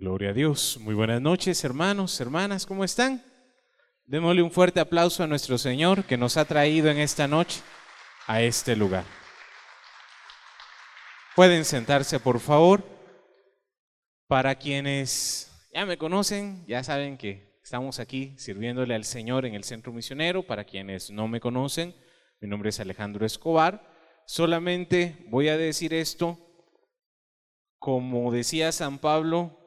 Gloria a Dios. Muy buenas noches, hermanos, hermanas, ¿cómo están? Démosle un fuerte aplauso a nuestro Señor que nos ha traído en esta noche a este lugar. Pueden sentarse, por favor. Para quienes ya me conocen, ya saben que estamos aquí sirviéndole al Señor en el Centro Misionero. Para quienes no me conocen, mi nombre es Alejandro Escobar. Solamente voy a decir esto, como decía San Pablo,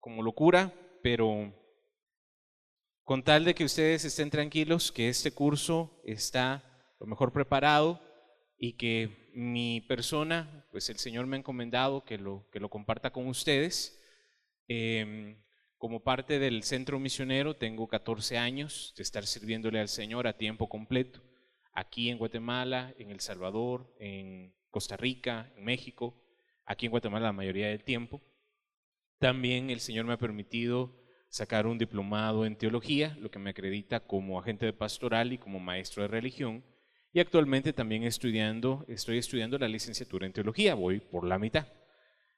como locura, pero con tal de que ustedes estén tranquilos, que este curso está lo mejor preparado y que mi persona, pues el Señor me ha encomendado que lo, que lo comparta con ustedes. Em, como parte del centro misionero tengo 14 años de estar sirviéndole al Señor a tiempo completo, aquí en Guatemala, en El Salvador, en Costa Rica, en México, aquí en Guatemala la mayoría del tiempo. También el Señor me ha permitido sacar un diplomado en teología, lo que me acredita como agente de pastoral y como maestro de religión. Y actualmente también estoy estudiando la licenciatura en teología, voy por la mitad.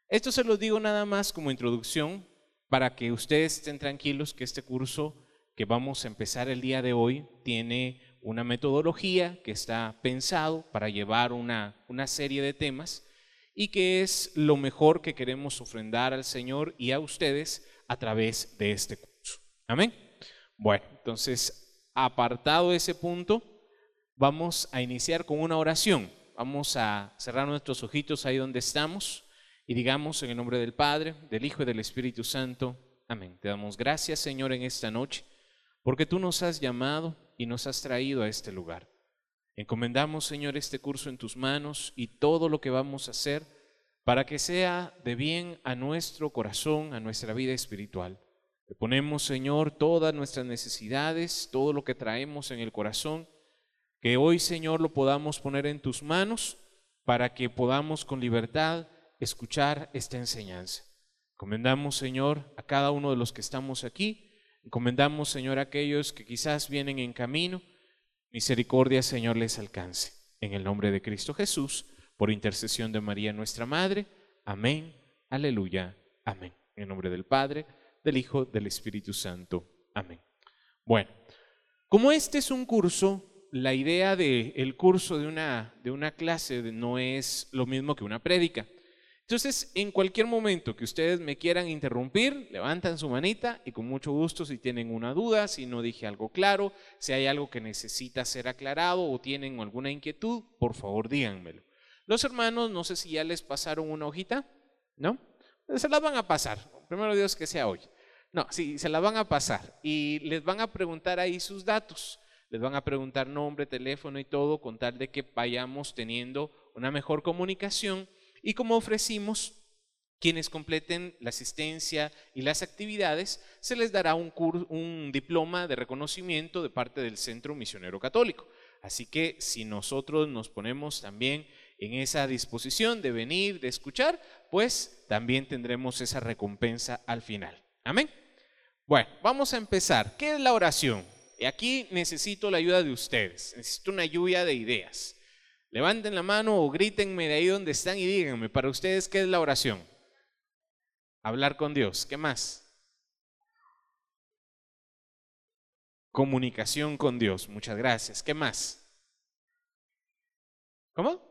Esto se lo digo nada más como introducción para que ustedes estén tranquilos que este curso que vamos a empezar el día de hoy tiene una metodología que está pensado para llevar una, una serie de temas y que es lo mejor que queremos ofrendar al Señor y a ustedes a través de este curso. Amén. Bueno, entonces, apartado ese punto, vamos a iniciar con una oración. Vamos a cerrar nuestros ojitos ahí donde estamos y digamos en el nombre del Padre, del Hijo y del Espíritu Santo. Amén. Te damos gracias, Señor, en esta noche, porque tú nos has llamado y nos has traído a este lugar. Encomendamos, Señor, este curso en tus manos y todo lo que vamos a hacer para que sea de bien a nuestro corazón, a nuestra vida espiritual. Le ponemos, Señor, todas nuestras necesidades, todo lo que traemos en el corazón, que hoy, Señor, lo podamos poner en tus manos para que podamos con libertad escuchar esta enseñanza. Encomendamos, Señor, a cada uno de los que estamos aquí. Encomendamos, Señor, a aquellos que quizás vienen en camino Misericordia, Señor, les alcance. En el nombre de Cristo Jesús, por intercesión de María nuestra Madre. Amén. Aleluya. Amén. En el nombre del Padre, del Hijo, del Espíritu Santo. Amén. Bueno, como este es un curso, la idea del curso de una, de una clase no es lo mismo que una prédica. Entonces, en cualquier momento que ustedes me quieran interrumpir, levantan su manita y con mucho gusto si tienen una duda, si no dije algo claro, si hay algo que necesita ser aclarado o tienen alguna inquietud, por favor díganmelo. Los hermanos, no sé si ya les pasaron una hojita, ¿no? Se las van a pasar. Primero Dios que sea hoy. No, sí, se la van a pasar y les van a preguntar ahí sus datos. Les van a preguntar nombre, teléfono y todo con tal de que vayamos teniendo una mejor comunicación y como ofrecimos, quienes completen la asistencia y las actividades, se les dará un, un diploma de reconocimiento de parte del Centro Misionero Católico. Así que si nosotros nos ponemos también en esa disposición de venir, de escuchar, pues también tendremos esa recompensa al final. Amén. Bueno, vamos a empezar. ¿Qué es la oración? Y aquí necesito la ayuda de ustedes, necesito una lluvia de ideas. Levanten la mano o grítenme de ahí donde están y díganme, para ustedes, ¿qué es la oración? Hablar con Dios. ¿Qué más? Comunicación con Dios. Muchas gracias. ¿Qué más? ¿Cómo?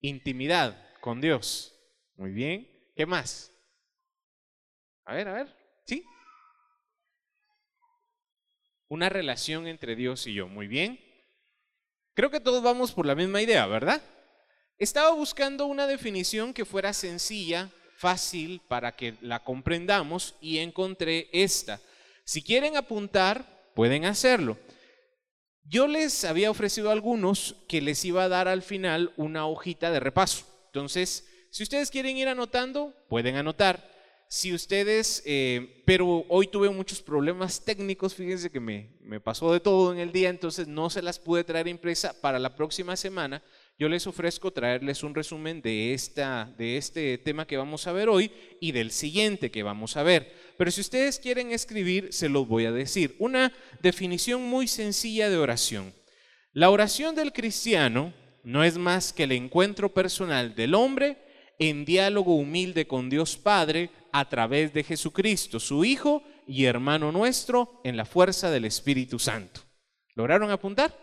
Intimidad con Dios. Muy bien. ¿Qué más? A ver, a ver. ¿Sí? Una relación entre Dios y yo. Muy bien. Creo que todos vamos por la misma idea, ¿verdad? Estaba buscando una definición que fuera sencilla, fácil, para que la comprendamos y encontré esta. Si quieren apuntar, pueden hacerlo. Yo les había ofrecido a algunos que les iba a dar al final una hojita de repaso. Entonces, si ustedes quieren ir anotando, pueden anotar. Si ustedes, eh, pero hoy tuve muchos problemas técnicos, fíjense que me, me pasó de todo en el día, entonces no se las pude traer impresa para la próxima semana. Yo les ofrezco traerles un resumen de, esta, de este tema que vamos a ver hoy y del siguiente que vamos a ver. Pero si ustedes quieren escribir, se los voy a decir. Una definición muy sencilla de oración. La oración del cristiano no es más que el encuentro personal del hombre en diálogo humilde con Dios Padre a través de Jesucristo, su Hijo y hermano nuestro, en la fuerza del Espíritu Santo. ¿Lograron apuntar?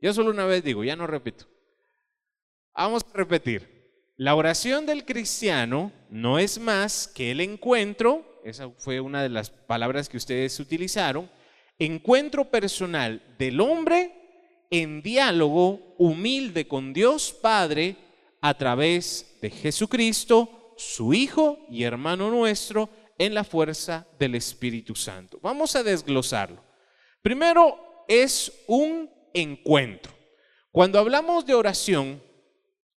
Yo solo una vez digo, ya no repito. Vamos a repetir. La oración del cristiano no es más que el encuentro, esa fue una de las palabras que ustedes utilizaron, encuentro personal del hombre en diálogo humilde con Dios Padre a través de Jesucristo, su Hijo y hermano nuestro, en la fuerza del Espíritu Santo. Vamos a desglosarlo. Primero es un encuentro. Cuando hablamos de oración,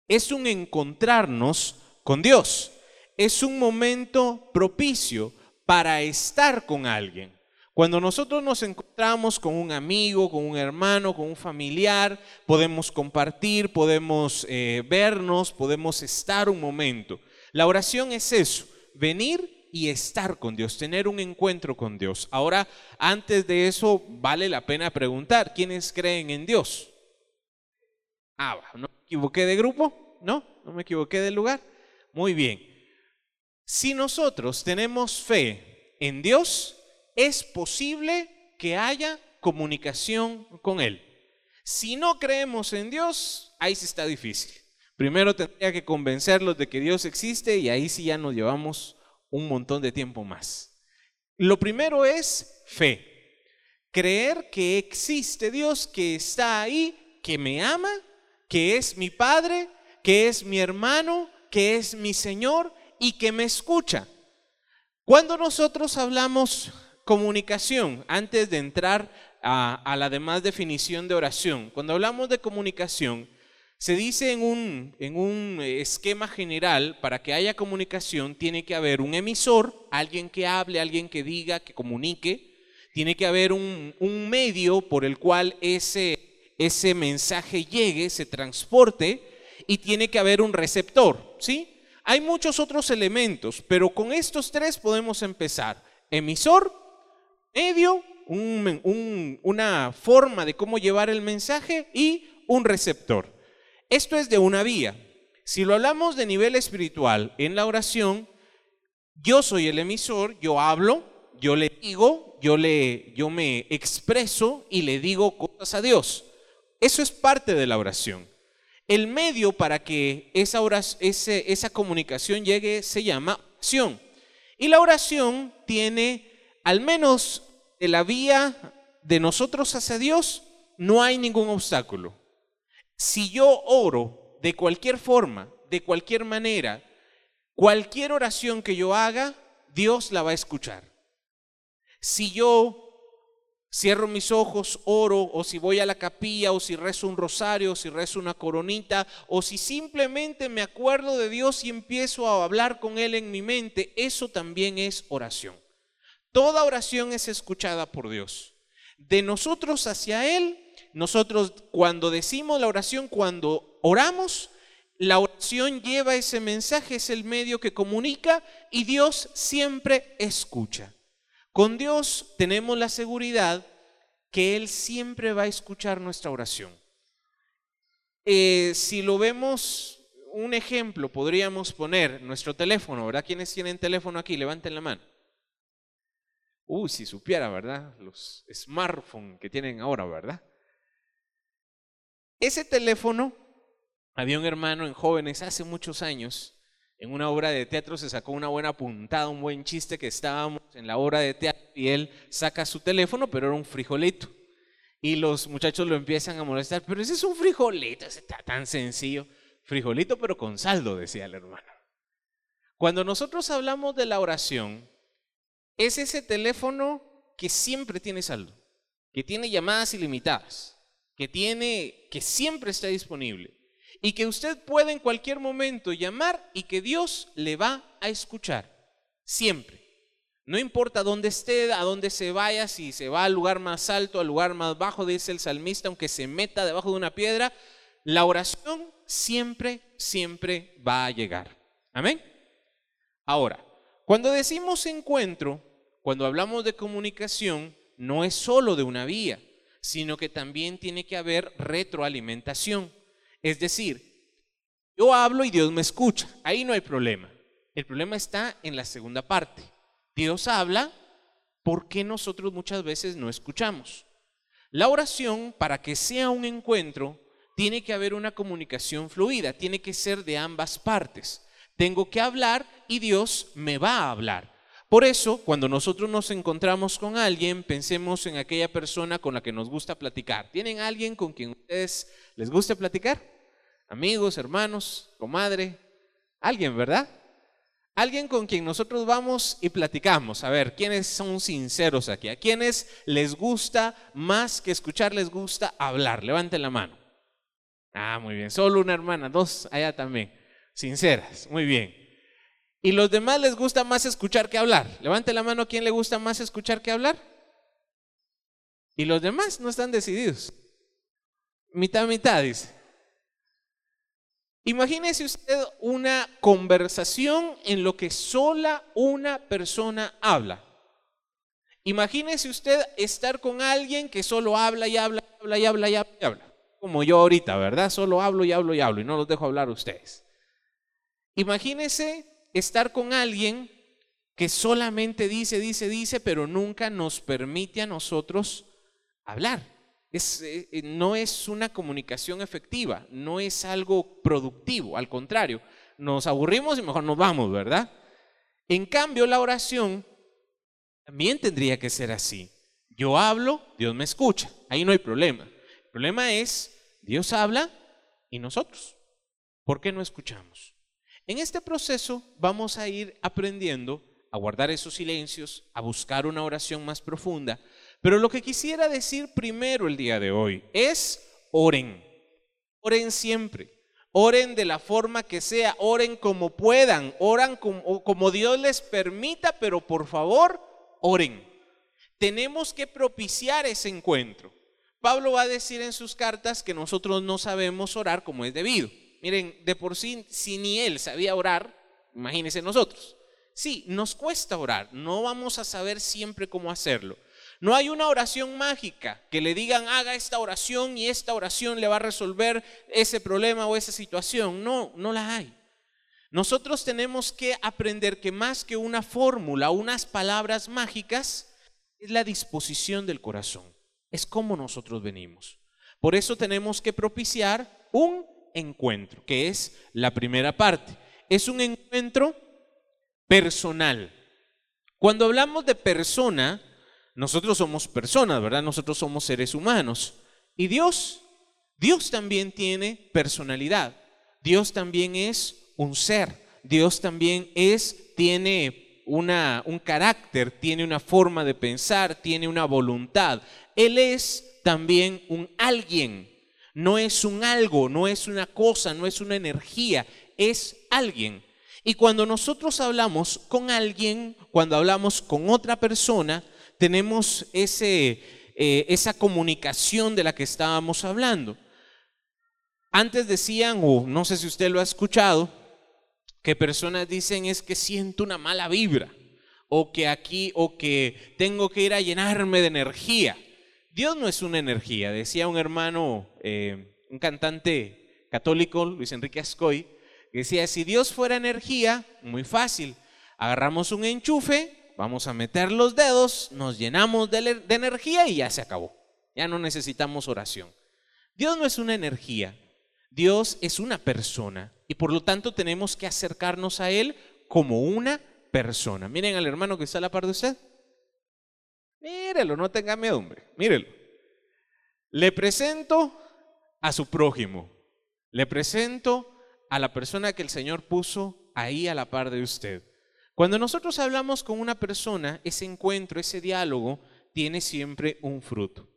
es un encontrarnos con Dios. Es un momento propicio para estar con alguien. Cuando nosotros nos encontramos con un amigo, con un hermano, con un familiar, podemos compartir, podemos eh, vernos, podemos estar un momento. La oración es eso, venir y estar con Dios, tener un encuentro con Dios. Ahora, antes de eso, vale la pena preguntar, ¿quiénes creen en Dios? Ah, ¿no me equivoqué de grupo? ¿No? ¿No me equivoqué de lugar? Muy bien. Si nosotros tenemos fe en Dios, es posible que haya comunicación con Él. Si no creemos en Dios, ahí sí está difícil. Primero tendría que convencerlos de que Dios existe y ahí sí ya nos llevamos un montón de tiempo más. Lo primero es fe. Creer que existe Dios, que está ahí, que me ama, que es mi Padre, que es mi hermano, que es mi Señor y que me escucha. Cuando nosotros hablamos comunicación, antes de entrar a, la demás definición de oración, cuando hablamos de comunicación, se dice en un, en un esquema general, para que haya comunicación tiene que haber un emisor, alguien que hable, alguien que diga, que comunique, tiene que haber un, un medio por el cual ese, ese mensaje llegue, se transporte, y tiene que haber un receptor, ¿sí? Hay muchos otros elementos, pero con estos tres podemos empezar. Emisor, medio, una forma de cómo llevar el mensaje y un receptor. Esto es de una vía. Si lo hablamos de nivel espiritual en la oración, yo soy el emisor, yo hablo, yo le digo, yo, le, yo me expreso y le digo cosas a Dios. Eso es parte de la oración. El medio para que esa, esa comunicación llegue se llama oración. Y la oración tiene al menos en la vía de nosotros hacia Dios, no hay ningún obstáculo. Si yo oro de cualquier forma, de cualquier manera, cualquier oración que yo haga, Dios la va a escuchar. Si yo cierro mis ojos, oro, o si voy a la capilla, o si rezo un rosario, o si rezo una coronita, o si simplemente me acuerdo de Dios y empiezo a hablar con Él en mi mente, eso también es oración. Toda oración es escuchada por Dios. De nosotros hacia Él, nosotros cuando decimos la oración, cuando oramos, la oración lleva ese mensaje, es el medio que comunica y Dios siempre escucha. Con Dios tenemos la seguridad que Él siempre va a escuchar nuestra oración. Eh, si lo vemos, un ejemplo podríamos poner nuestro teléfono, ¿verdad? ¿Quiénes tienen teléfono aquí? Levanten la mano. Uy, si supiera, ¿verdad? Los smartphones que tienen ahora, ¿verdad? Ese teléfono, había un hermano en jóvenes hace muchos años, en una obra de teatro se sacó una buena puntada, un buen chiste que estábamos en la obra de teatro y él saca su teléfono, pero era un frijolito. Y los muchachos lo empiezan a molestar, pero ese es un frijolito, ese tan sencillo. Frijolito, pero con saldo, decía el hermano. Cuando nosotros hablamos de la oración, es ese teléfono que siempre tiene saldo, que tiene llamadas ilimitadas, que tiene que siempre está disponible y que usted puede en cualquier momento llamar y que Dios le va a escuchar siempre. No importa dónde esté, a dónde se vaya, si se va al lugar más alto, al lugar más bajo, dice el salmista, aunque se meta debajo de una piedra, la oración siempre, siempre va a llegar. Amén. Ahora, cuando decimos encuentro, cuando hablamos de comunicación, no es solo de una vía, sino que también tiene que haber retroalimentación. Es decir, yo hablo y Dios me escucha, ahí no hay problema. El problema está en la segunda parte. Dios habla, ¿por qué nosotros muchas veces no escuchamos? La oración, para que sea un encuentro, tiene que haber una comunicación fluida, tiene que ser de ambas partes. Tengo que hablar y Dios me va a hablar. Por eso, cuando nosotros nos encontramos con alguien, pensemos en aquella persona con la que nos gusta platicar. ¿Tienen alguien con quien ustedes les gusta platicar? Amigos, hermanos, comadre, alguien, ¿verdad? Alguien con quien nosotros vamos y platicamos. A ver, ¿quiénes son sinceros aquí? ¿A quiénes les gusta más que escuchar, les gusta hablar? Levanten la mano. Ah, muy bien. Solo una hermana, dos allá también. Sinceras, muy bien. ¿Y los demás les gusta más escuchar que hablar? Levante la mano, ¿quién le gusta más escuchar que hablar? Y los demás no están decididos. Mitad, mitad, dice. Imagínese usted una conversación en lo que sola una persona habla. Imagínese usted estar con alguien que solo habla y habla, habla y habla y habla y habla. Como yo ahorita, ¿verdad? Solo hablo y hablo y hablo y no los dejo hablar a ustedes. Imagínese estar con alguien que solamente dice, dice, dice, pero nunca nos permite a nosotros hablar. Es, eh, eh, no es una comunicación efectiva, no es algo productivo, al contrario, nos aburrimos y mejor nos vamos, ¿verdad? En cambio, la oración también tendría que ser así. Yo hablo, Dios me escucha, ahí no hay problema. El problema es, Dios habla y nosotros. ¿Por qué no escuchamos? En este proceso vamos a ir aprendiendo a guardar esos silencios, a buscar una oración más profunda. Pero lo que quisiera decir primero el día de hoy es oren. Oren siempre. Oren de la forma que sea, oren como puedan, oran como, como Dios les permita, pero por favor, oren. Tenemos que propiciar ese encuentro. Pablo va a decir en sus cartas que nosotros no sabemos orar como es debido. Miren, de por sí, si ni él sabía orar, imagínense nosotros. Sí, nos cuesta orar, no vamos a saber siempre cómo hacerlo. No hay una oración mágica que le digan haga esta oración y esta oración le va a resolver ese problema o esa situación. No, no la hay. Nosotros tenemos que aprender que más que una fórmula, unas palabras mágicas, es la disposición del corazón. Es como nosotros venimos. Por eso tenemos que propiciar un encuentro, que es la primera parte. Es un encuentro personal. Cuando hablamos de persona, nosotros somos personas, ¿verdad? Nosotros somos seres humanos. Y Dios, Dios también tiene personalidad. Dios también es un ser. Dios también es, tiene una, un carácter, tiene una forma de pensar, tiene una voluntad. Él es también un alguien no es un algo, no es una cosa, no es una energía, es alguien. Y cuando nosotros hablamos con alguien, cuando hablamos con otra persona, tenemos ese, eh, esa comunicación de la que estábamos hablando. Antes decían, o no sé si usted lo ha escuchado, que personas dicen es que siento una mala vibra, o que aquí, o que tengo que ir a llenarme de energía. Dios no es una energía, decía un hermano, eh, un cantante católico, Luis Enrique Ascoy, que decía, si Dios fuera energía, muy fácil, agarramos un enchufe, vamos a meter los dedos, nos llenamos de, de energía y ya se acabó. Ya no necesitamos oración. Dios no es una energía, Dios es una persona y por lo tanto tenemos que acercarnos a Él como una persona. Miren al hermano que está a la par de usted. Mírelo, no tenga miedo, hombre. Mírelo. Le presento a su prójimo. Le presento a la persona que el Señor puso ahí a la par de usted. Cuando nosotros hablamos con una persona, ese encuentro, ese diálogo, tiene siempre un fruto.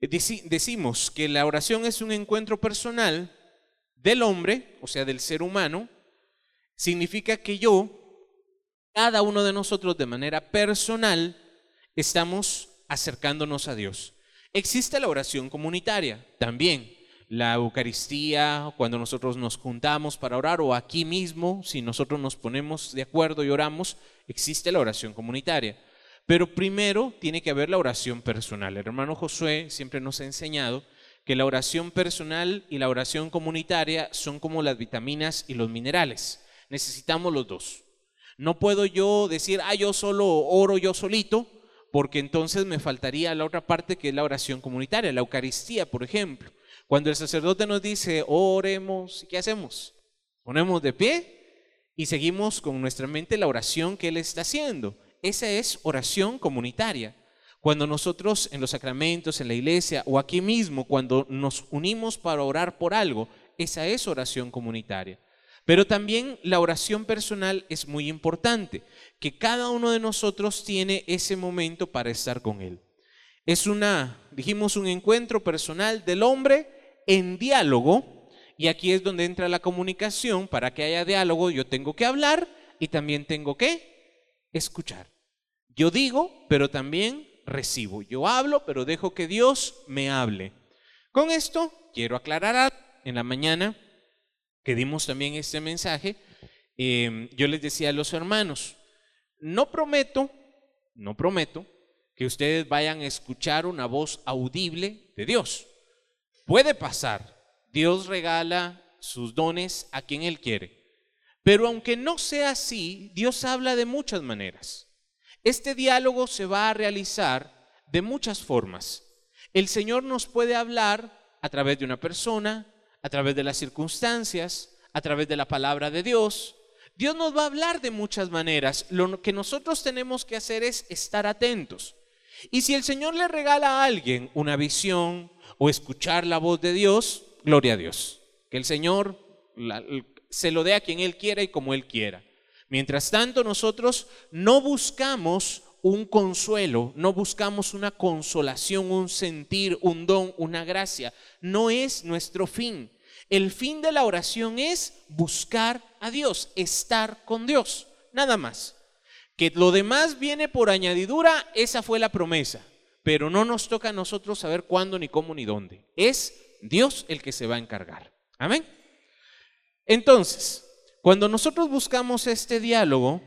Decimos que la oración es un encuentro personal del hombre, o sea, del ser humano. Significa que yo cada uno de nosotros de manera personal estamos acercándonos a Dios. Existe la oración comunitaria también. La Eucaristía, cuando nosotros nos juntamos para orar, o aquí mismo, si nosotros nos ponemos de acuerdo y oramos, existe la oración comunitaria. Pero primero tiene que haber la oración personal. El hermano Josué siempre nos ha enseñado que la oración personal y la oración comunitaria son como las vitaminas y los minerales Necesitamos los dos. No puedo yo decir, ah, yo solo oro yo solito, porque entonces me faltaría la otra parte que es la oración comunitaria, la Eucaristía, por ejemplo. Cuando el sacerdote nos dice, oremos, ¿qué hacemos? Ponemos de pie y seguimos con nuestra mente la oración que Él está haciendo. Esa es oración comunitaria. Cuando nosotros en los sacramentos, en la iglesia o aquí mismo, cuando nos unimos para orar por algo, esa es oración comunitaria. Pero también la oración personal es muy importante, que cada uno de nosotros tiene ese momento para estar con Él. Es una, dijimos, un encuentro personal del hombre en diálogo, y aquí es donde entra la comunicación. Para que haya diálogo yo tengo que hablar y también tengo que escuchar. Yo digo, pero también recibo. Yo hablo, pero dejo que Dios me hable. Con esto quiero aclarar en la mañana que dimos también este mensaje, em, yo les decía a los hermanos, no prometo, no prometo que ustedes vayan a escuchar una voz audible de Dios. Puede pasar, Dios regala sus dones a quien Él quiere. Pero aunque no sea así, Dios habla de muchas maneras. Este diálogo se va a realizar de muchas formas. El Señor nos puede hablar a través de una persona, a través de las circunstancias, a través de la palabra de Dios. Dios nos va a hablar de muchas maneras. Lo que nosotros tenemos que hacer es estar atentos. Y si el Señor le regala a alguien una visión o escuchar la voz de Dios, gloria a Dios. Que el Señor se lo dé a quien Él quiera y como Él quiera. Mientras tanto, nosotros no buscamos un consuelo, no buscamos una consolación, un sentir, un don, una gracia. No es nuestro fin. El fin de la oración es buscar a Dios, estar con Dios, nada más. Que lo demás viene por añadidura, esa fue la promesa, pero no nos toca a nosotros saber cuándo, ni cómo, ni dónde. Es Dios el que se va a encargar. Amén. Entonces, cuando nosotros buscamos este diálogo,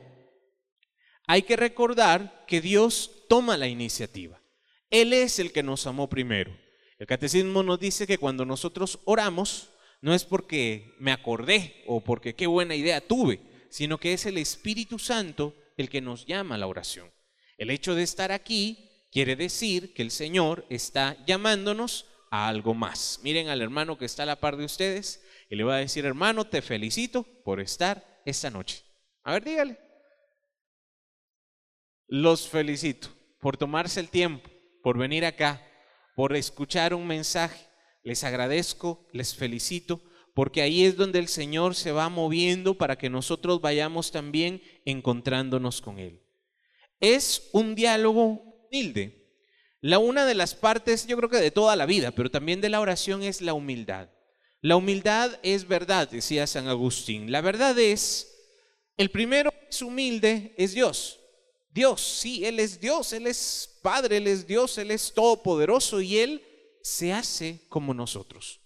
hay que recordar que Dios toma la iniciativa. Él es el que nos amó primero. El catecismo nos dice que cuando nosotros oramos, no es porque me acordé o porque qué buena idea tuve, sino que es el Espíritu Santo el que nos llama a la oración. El hecho de estar aquí quiere decir que el Señor está llamándonos a algo más. Miren al hermano que está a la par de ustedes y le va a decir, hermano, te felicito por estar esta noche. A ver, dígale. Los felicito por tomarse el tiempo, por venir acá, por escuchar un mensaje les agradezco, les felicito, porque ahí es donde el Señor se va moviendo para que nosotros vayamos también encontrándonos con Él. Es un diálogo humilde. La una de las partes, yo creo que de toda la vida, pero también de la oración es la humildad. La humildad es verdad, decía San Agustín. La verdad es, el primero que es humilde es Dios. Dios, sí, Él es Dios, Él es Padre, Él es Dios, Él es todopoderoso y Él se hace como nosotros.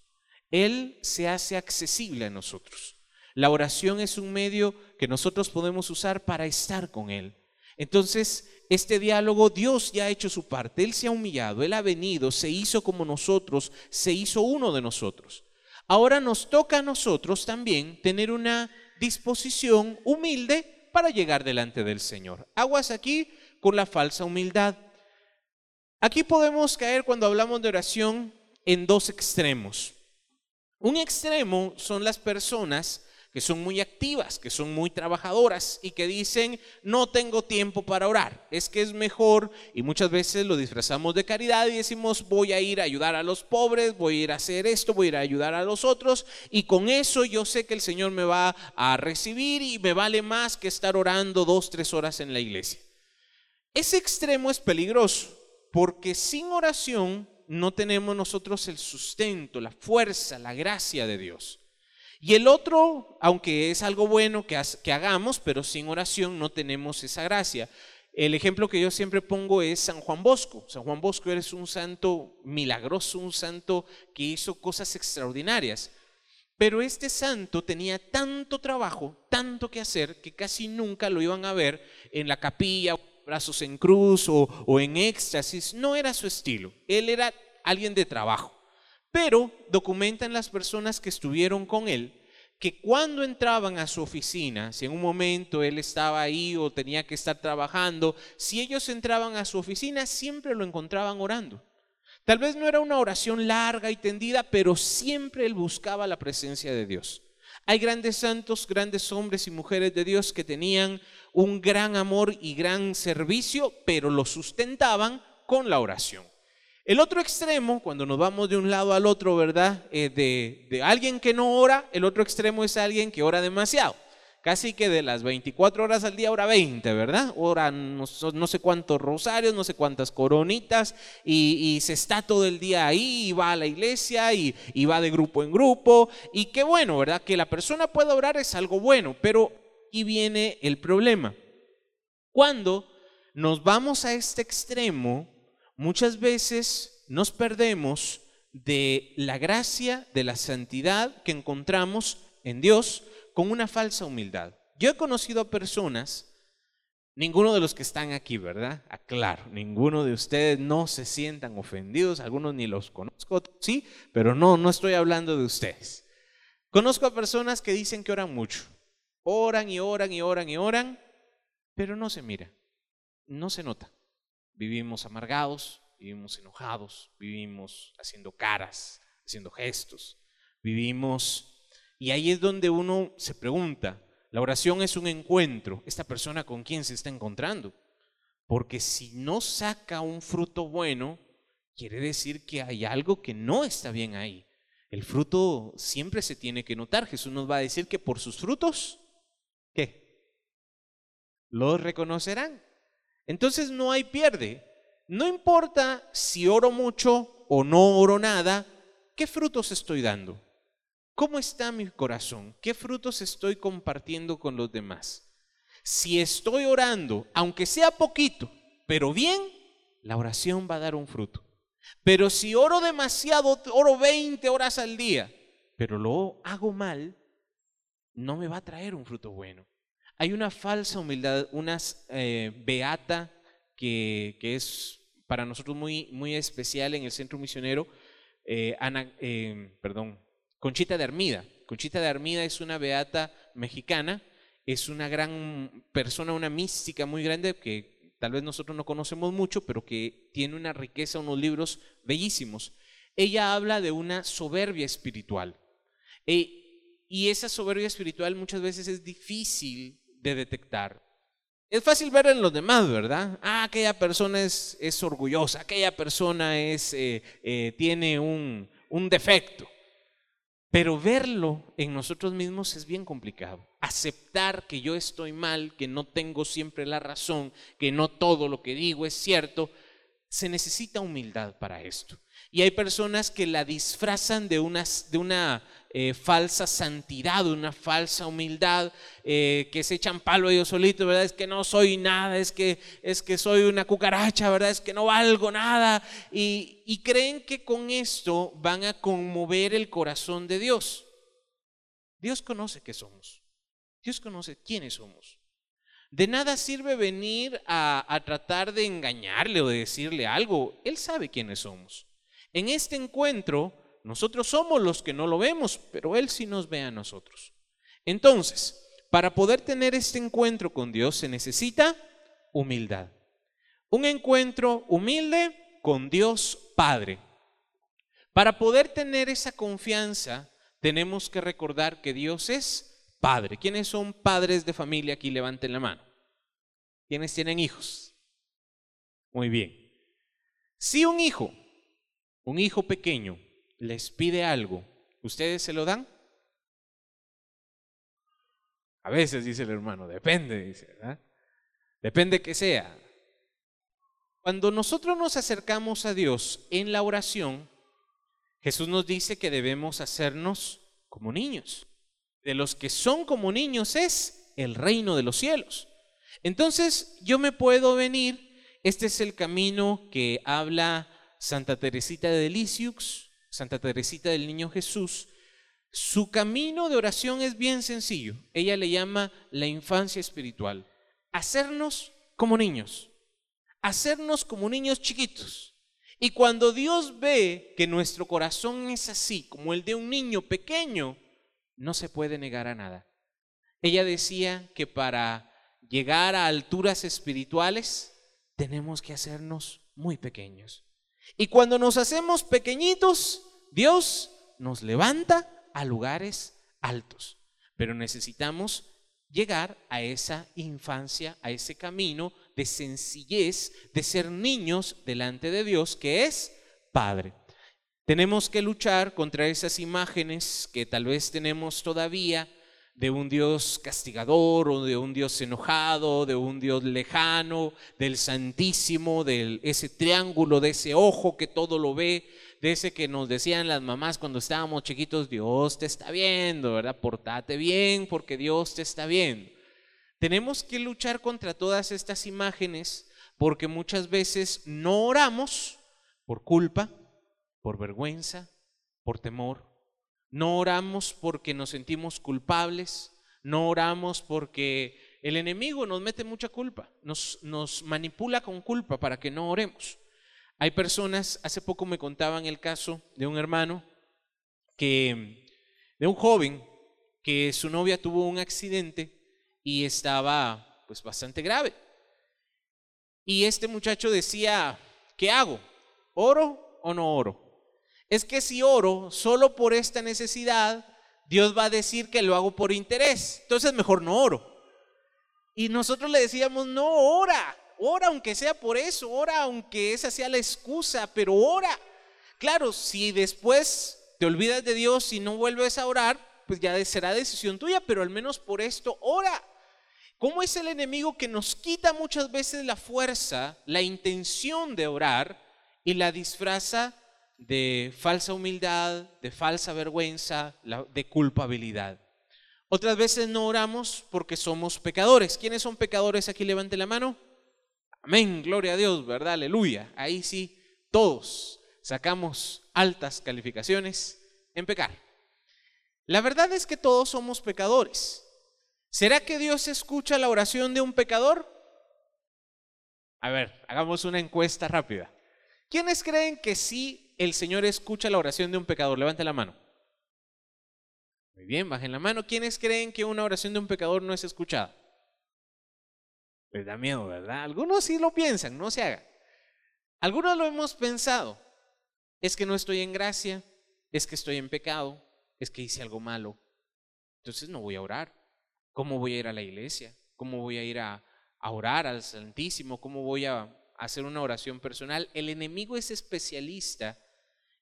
Él se hace accesible a nosotros. La oración es un medio que nosotros podemos usar para estar con Él. Entonces, este diálogo, Dios ya ha hecho su parte, Él se ha humillado, Él ha venido, se hizo como nosotros, se hizo uno de nosotros. Ahora nos toca a nosotros también tener una disposición humilde para llegar delante del Señor. Aguas aquí con la falsa humildad. Aquí podemos caer cuando hablamos de oración en dos extremos. Un extremo son las personas que son muy activas, que son muy trabajadoras y que dicen, no tengo tiempo para orar, es que es mejor y muchas veces lo disfrazamos de caridad y decimos, voy a ir a ayudar a los pobres, voy a ir a hacer esto, voy a ir a ayudar a los otros y con eso yo sé que el Señor me va a recibir y me vale más que estar orando dos, tres horas en la iglesia. Ese extremo es peligroso porque sin oración no tenemos nosotros el sustento, la fuerza, la gracia de Dios. Y el otro, aunque es algo bueno que, hagamos, pero sin oración no tenemos esa gracia. El ejemplo que yo siempre pongo es San Juan Bosco. San Juan Bosco es un santo milagroso, un santo que hizo cosas extraordinarias. Pero este santo tenía tanto trabajo, tanto que hacer, que casi nunca lo iban a ver en la capilla brazos en cruz o, en éxtasis, no era su estilo. Él era alguien de trabajo. Pero documentan las personas que estuvieron con él que cuando entraban a su oficina, si en un momento él estaba ahí o tenía que estar trabajando, si ellos entraban a su oficina, siempre lo encontraban orando. Tal vez no era una oración larga y tendida, pero siempre él buscaba la presencia de Dios. Hay grandes santos, grandes hombres y mujeres de Dios que tenían un gran amor y gran servicio, pero lo sustentaban con la oración. El otro extremo, cuando nos vamos de un lado al otro, ¿verdad? Eh, de, de alguien que no ora, el otro extremo es alguien que ora demasiado casi que de las 24 horas al día, ora 20, ¿verdad? Ora no, sé cuántos rosarios, no sé cuántas coronitas, y, se está todo el día ahí, y va a la iglesia, y, y va de grupo en grupo, y qué bueno, ¿verdad? Que la persona pueda orar es algo bueno, pero y viene el problema. Cuando nos vamos a este extremo, muchas veces nos perdemos de la gracia, de la santidad que encontramos en Dios, con una falsa humildad. Yo he conocido a personas, ninguno de los que están aquí, ¿verdad? Aclaro, ninguno de ustedes no se sientan ofendidos, algunos ni los conozco, sí, pero no, no estoy hablando de ustedes. Conozco a personas que dicen que oran mucho, oran y oran y oran y oran, pero no se mira, no se nota. Vivimos amargados, vivimos enojados, vivimos haciendo caras, haciendo gestos, vivimos y ahí es donde uno se pregunta, la oración es un encuentro, esta persona con quién se está encontrando. Porque si no saca un fruto bueno, quiere decir que hay algo que no está bien ahí. El fruto siempre se tiene que notar. Jesús nos va a decir que por sus frutos, ¿qué? Los reconocerán. Entonces no hay pierde. No importa si oro mucho o no oro nada, ¿qué frutos estoy dando? ¿Cómo está mi corazón? ¿Qué frutos estoy compartiendo con los demás? Si estoy orando, aunque sea poquito, pero bien, la oración va a dar un fruto. Pero si oro demasiado, oro 20 horas al día, pero lo hago mal, no me va a traer un fruto bueno. Hay una falsa humildad, una eh, beata que, es para nosotros muy, muy especial en el centro misionero, eh, Ana, eh, perdón, Conchita de Armida. Conchita de Armida es una beata mexicana, es una gran persona, una mística muy grande que tal vez nosotros no conocemos mucho, pero que tiene una riqueza, unos libros bellísimos. Ella habla de una soberbia espiritual. E, y esa soberbia espiritual muchas veces es difícil de detectar. Es fácil ver en los demás, ¿verdad? Ah, aquella persona es, es orgullosa, aquella persona es, eh, eh, tiene un, un defecto. Pero verlo en nosotros mismos es bien complicado. Aceptar que yo estoy mal, que no tengo siempre la razón, que no todo lo que digo es cierto, se necesita humildad para esto. Y hay personas que la disfrazan de, de una eh, falsa santidad, una falsa humildad, eh, que se echan palo ellos solitos, ¿verdad? Es que no soy nada, es que, es que soy una cucaracha, ¿verdad? Es que no valgo nada. Y, y creen que con esto van a conmover el corazón de Dios. Dios conoce qué somos. Dios conoce quiénes somos. De nada sirve venir a, a, tratar de engañarle o de decirle algo. Él sabe quiénes somos. En este encuentro nosotros somos los que no lo vemos, pero Él sí nos ve a nosotros. Entonces, para poder tener este encuentro con Dios se necesita humildad. Un encuentro humilde con Dios Padre. Para poder tener esa confianza, tenemos que recordar que Dios es Padre. ¿Quiénes son padres de familia? Aquí levanten la mano. ¿Quiénes tienen hijos? Muy bien. Si un hijo, un hijo pequeño, les pide algo, ¿ustedes se lo dan? A veces dice el hermano, depende, dice, ¿verdad? Depende que sea. Cuando nosotros nos acercamos a Dios en la oración, Jesús nos dice que debemos hacernos como niños. De los que son como niños es el reino de los cielos. Entonces yo me puedo venir, este es el camino que habla Santa Teresita de Lisieux, Santa Teresita del Niño Jesús, su camino de oración es bien sencillo. Ella le llama la infancia espiritual. Hacernos como niños. Hacernos como niños chiquitos. Y cuando Dios ve que nuestro corazón es así, como el de un niño pequeño, no se puede negar a nada. Ella decía que para llegar a alturas espirituales tenemos que hacernos muy pequeños. Y cuando nos hacemos pequeñitos, Dios nos levanta a lugares altos. Pero necesitamos llegar a esa infancia, a ese camino de sencillez, de ser niños delante de Dios, que es Padre. Tenemos que luchar contra esas imágenes que tal vez tenemos todavía de un Dios castigador o de un Dios enojado, de un Dios lejano, del Santísimo, de ese triángulo, de ese ojo que todo lo ve, de ese que nos decían las mamás cuando estábamos chiquitos, Dios te está viendo, ¿verdad? Portate bien porque Dios te está viendo. Tenemos que luchar contra todas estas imágenes porque muchas veces no oramos por culpa, por vergüenza, por temor. No oramos porque nos sentimos culpables, no oramos porque el enemigo nos mete mucha culpa, nos, nos manipula con culpa para que no oremos. Hay personas, hace poco me contaban el caso de un hermano que, de un joven que su novia tuvo un accidente y estaba pues bastante grave. Y este muchacho decía, ¿qué hago? ¿Oro o no oro? Es que si oro solo por esta necesidad, Dios va a decir que lo hago por interés. Entonces mejor no oro. Y nosotros le decíamos, no, ora, ora aunque sea por eso, ora aunque esa sea la excusa, pero ora. Claro, si después te olvidas de Dios y no vuelves a orar, pues ya será decisión tuya, pero al menos por esto ora. ¿Cómo es el enemigo que nos quita muchas veces la fuerza, la intención de orar y la disfraza de falsa humildad, de falsa vergüenza, de culpabilidad? Otras veces no oramos porque somos pecadores. ¿Quiénes son pecadores? Aquí levante la mano. Amén, gloria a Dios, ¿verdad? Aleluya. Ahí sí, todos sacamos altas calificaciones en pecar. La verdad es que todos somos pecadores. ¿Será que Dios escucha la oración de un pecador? A ver, hagamos una encuesta rápida. ¿Quiénes creen que sí el Señor escucha la oración de un pecador? Levante la mano. Muy bien, bajen la mano. ¿Quiénes creen que una oración de un pecador no es escuchada? Les da miedo, ¿verdad? Algunos sí lo piensan, no se haga. Algunos lo hemos pensado. Es que no estoy en gracia, es que estoy en pecado, es que hice algo malo. Entonces no voy a orar. ¿Cómo voy a ir a la iglesia? ¿Cómo voy a ir a, orar al Santísimo? ¿Cómo voy a hacer una oración personal? El enemigo es especialista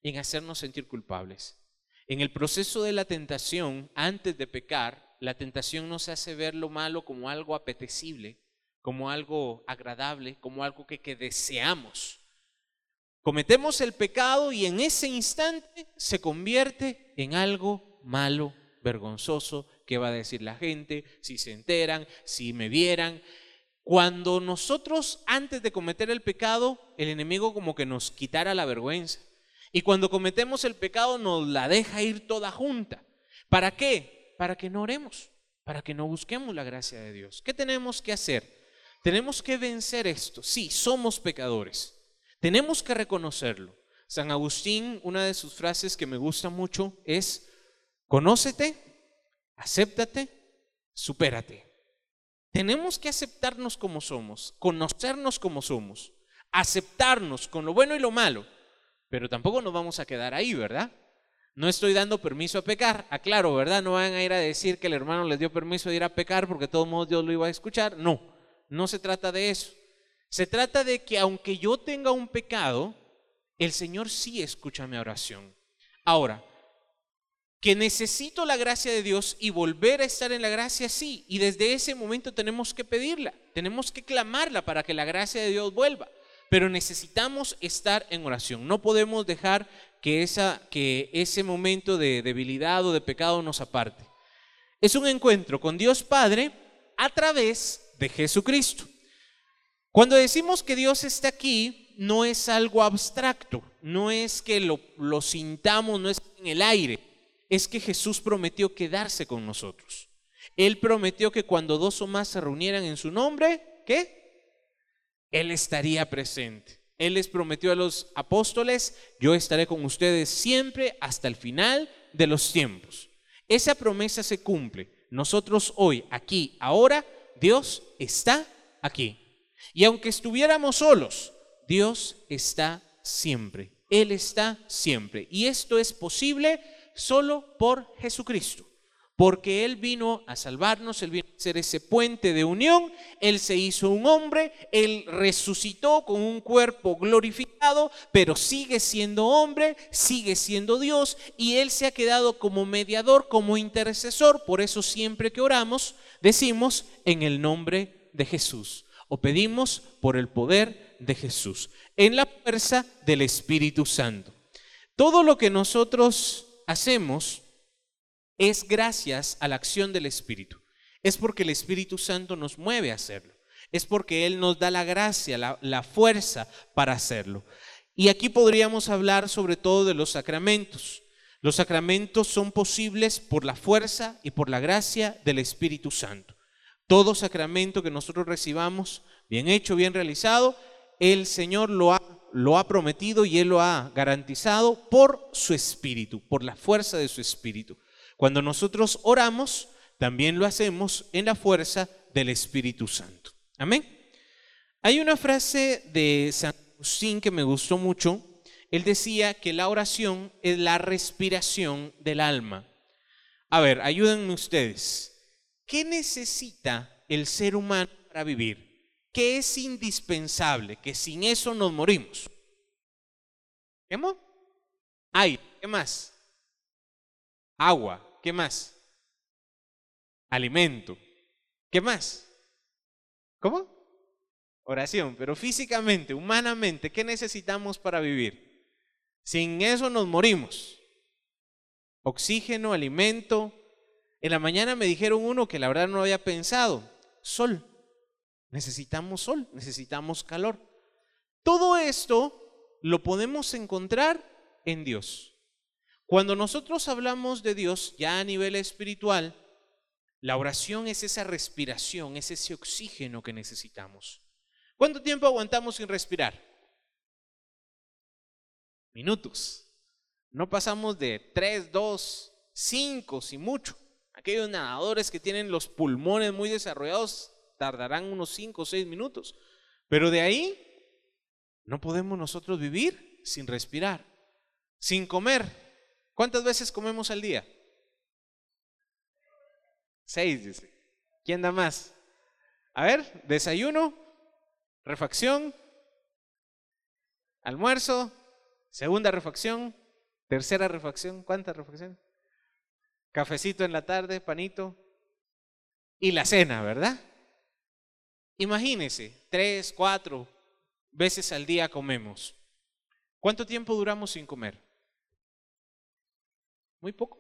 en hacernos sentir culpables. En el proceso de la tentación, antes de pecar, la tentación nos hace ver lo malo como algo apetecible, como algo agradable, como algo que, que deseamos. Cometemos el pecado y en ese instante se convierte en algo malo, vergonzoso, qué va a decir la gente, si se enteran, si me vieran. Cuando nosotros antes de cometer el pecado, el enemigo como que nos quitara la vergüenza. Y cuando cometemos el pecado nos la deja ir toda junta. ¿Para qué? Para que no oremos, para que no busquemos la gracia de Dios. ¿Qué tenemos que hacer? Tenemos que vencer esto. Sí, somos pecadores. Tenemos que reconocerlo. San Agustín, una de sus frases que me gusta mucho es, conócete acéptate, supérate. Tenemos que aceptarnos como somos, conocernos como somos, aceptarnos con lo bueno y lo malo, pero tampoco nos vamos a quedar ahí, ¿verdad? No estoy dando permiso a pecar, aclaro, ¿verdad? No van a ir a decir que el hermano les dio permiso de ir a pecar porque de todos modos Dios lo iba a escuchar. No, no se trata de eso. Se trata de que aunque yo tenga un pecado, el Señor sí escucha mi oración. Ahora, que necesito la gracia de Dios y volver a estar en la gracia, sí. Y desde ese momento tenemos que pedirla, tenemos que clamarla para que la gracia de Dios vuelva. Pero necesitamos estar en oración. No podemos dejar que, esa, que ese momento de debilidad o de pecado nos aparte. Es un encuentro con Dios Padre a través de Jesucristo. Cuando decimos que Dios está aquí, no es algo abstracto, no es que lo, lo sintamos, no es en el aire es que Jesús prometió quedarse con nosotros. Él prometió que cuando dos o más se reunieran en su nombre, ¿qué? Él estaría presente. Él les prometió a los apóstoles, yo estaré con ustedes siempre hasta el final de los tiempos. Esa promesa se cumple. Nosotros hoy, aquí, ahora, Dios está aquí. Y aunque estuviéramos solos, Dios está siempre. Él está siempre. Y esto es posible solo por Jesucristo porque Él vino a salvarnos, Él vino a ser ese puente de unión, Él se hizo un hombre, Él resucitó con un cuerpo glorificado, pero sigue siendo hombre, sigue siendo Dios, y Él se ha quedado como mediador, como intercesor, por eso siempre que oramos decimos en el nombre de Jesús, o pedimos por el poder de Jesús, en la fuerza del Espíritu Santo. Todo lo que nosotros hacemos, es gracias a la acción del Espíritu. Es porque el Espíritu Santo nos mueve a hacerlo. Es porque Él nos da la gracia, la, fuerza para hacerlo. Y aquí podríamos hablar sobre todo de los sacramentos. Los sacramentos son posibles por la fuerza y por la gracia del Espíritu Santo. Todo sacramento que nosotros recibamos, bien hecho, bien realizado, el Señor lo ha, prometido y Él lo ha garantizado por su Espíritu, por la fuerza de su Espíritu. Cuando nosotros oramos, también lo hacemos en la fuerza del Espíritu Santo. Amén. Hay una frase de San Agustín que me gustó mucho. Él decía que la oración es la respiración del alma. A ver, ayúdenme ustedes. ¿Qué necesita el ser humano para vivir? ¿Qué es indispensable? Que sin eso nos morimos. ¿Qué más? Aire. ¿Qué más? Agua. ¿Qué más? Alimento. ¿Qué más? ¿Cómo? Oración. Pero físicamente, humanamente, ¿qué necesitamos para vivir? Sin eso nos morimos. Oxígeno, alimento. En la mañana me dijeron uno que la verdad no había pensado. Sol. Necesitamos sol, necesitamos calor. Todo esto lo podemos encontrar en Dios. Cuando nosotros hablamos de Dios ya a nivel espiritual, la oración es esa respiración, es ese oxígeno que necesitamos. ¿Cuánto tiempo aguantamos sin respirar? Minutos. No pasamos de 3, 2, 5, si mucho. Aquellos nadadores que tienen los pulmones muy desarrollados tardarán unos 5 o 6 minutos. Pero de ahí no podemos nosotros vivir sin respirar, sin comer. ¿Cuántas veces comemos al día? Seis, dice. ¿Quién da más? A ver, desayuno, refacción, almuerzo, segunda refacción, tercera refacción. ¿Cuántas refacciones? Cafecito en la tarde, panito. Y la cena, ¿verdad? Imagínese, tres, cuatro veces al día comemos. ¿Cuánto tiempo duramos sin comer? Muy poco,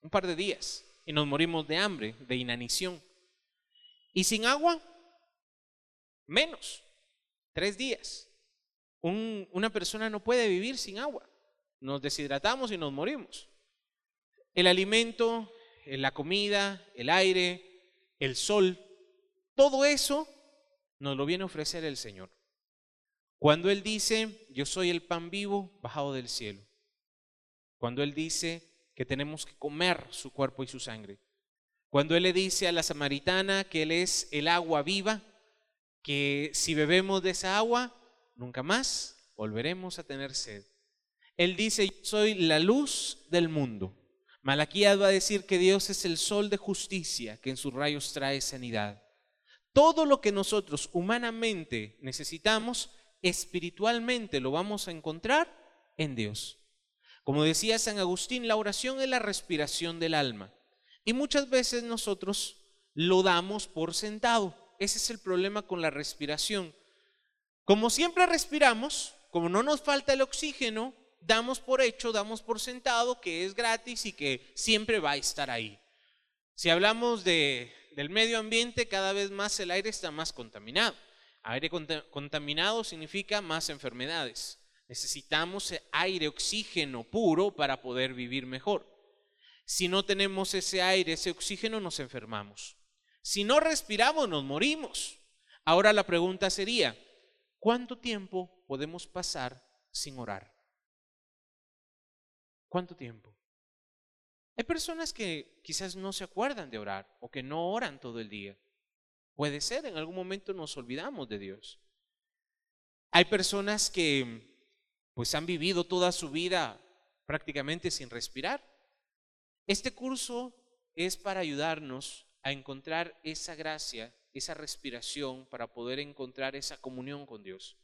un par de días. Y nos morimos de hambre, de inanición. Y sin agua, menos, tres días. una persona no puede vivir sin agua. Nos deshidratamos y nos morimos. El alimento, eh, la comida, el aire, el sol, todo eso nos lo viene a ofrecer el Señor. Cuando Él dice, yo soy el pan vivo bajado del cielo. Cuando Él dice, que tenemos que comer su cuerpo y su sangre. Cuando Él le dice a la samaritana que Él es el agua viva, que si bebemos de esa agua, nunca más volveremos a tener sed. Él dice, yo soy la luz del mundo. Malaquías va a decir que Dios es el sol de justicia, que en sus rayos trae sanidad. Todo lo que nosotros humanamente necesitamos, espiritualmente lo vamos a encontrar en Dios. Como decía San Agustín, la oración es la respiración del alma. Y muchas veces nosotros lo damos por sentado. Ese es el problema con la respiración. Como siempre respiramos, como no nos falta el oxígeno, damos por hecho, damos por sentado que es gratis y que siempre va a estar ahí. Si hablamos de, del medio ambiente, cada vez más el aire está más contaminado. Aire contaminado significa más enfermedades. Necesitamos aire, oxígeno puro para poder vivir mejor. Si no tenemos ese aire, ese oxígeno, nos enfermamos. Si no respiramos, nos morimos. Ahora la pregunta sería, ¿cuánto tiempo podemos pasar sin orar? ¿Cuánto tiempo? Hay personas que quizás no se acuerdan de orar o que no oran todo el día. Puede ser, en algún momento nos olvidamos de Dios. Hay personas que pues han vivido toda su vida prácticamente sin respirar. Este curso es para ayudarnos a encontrar esa gracia, esa respiración, para poder encontrar esa comunión con Dios.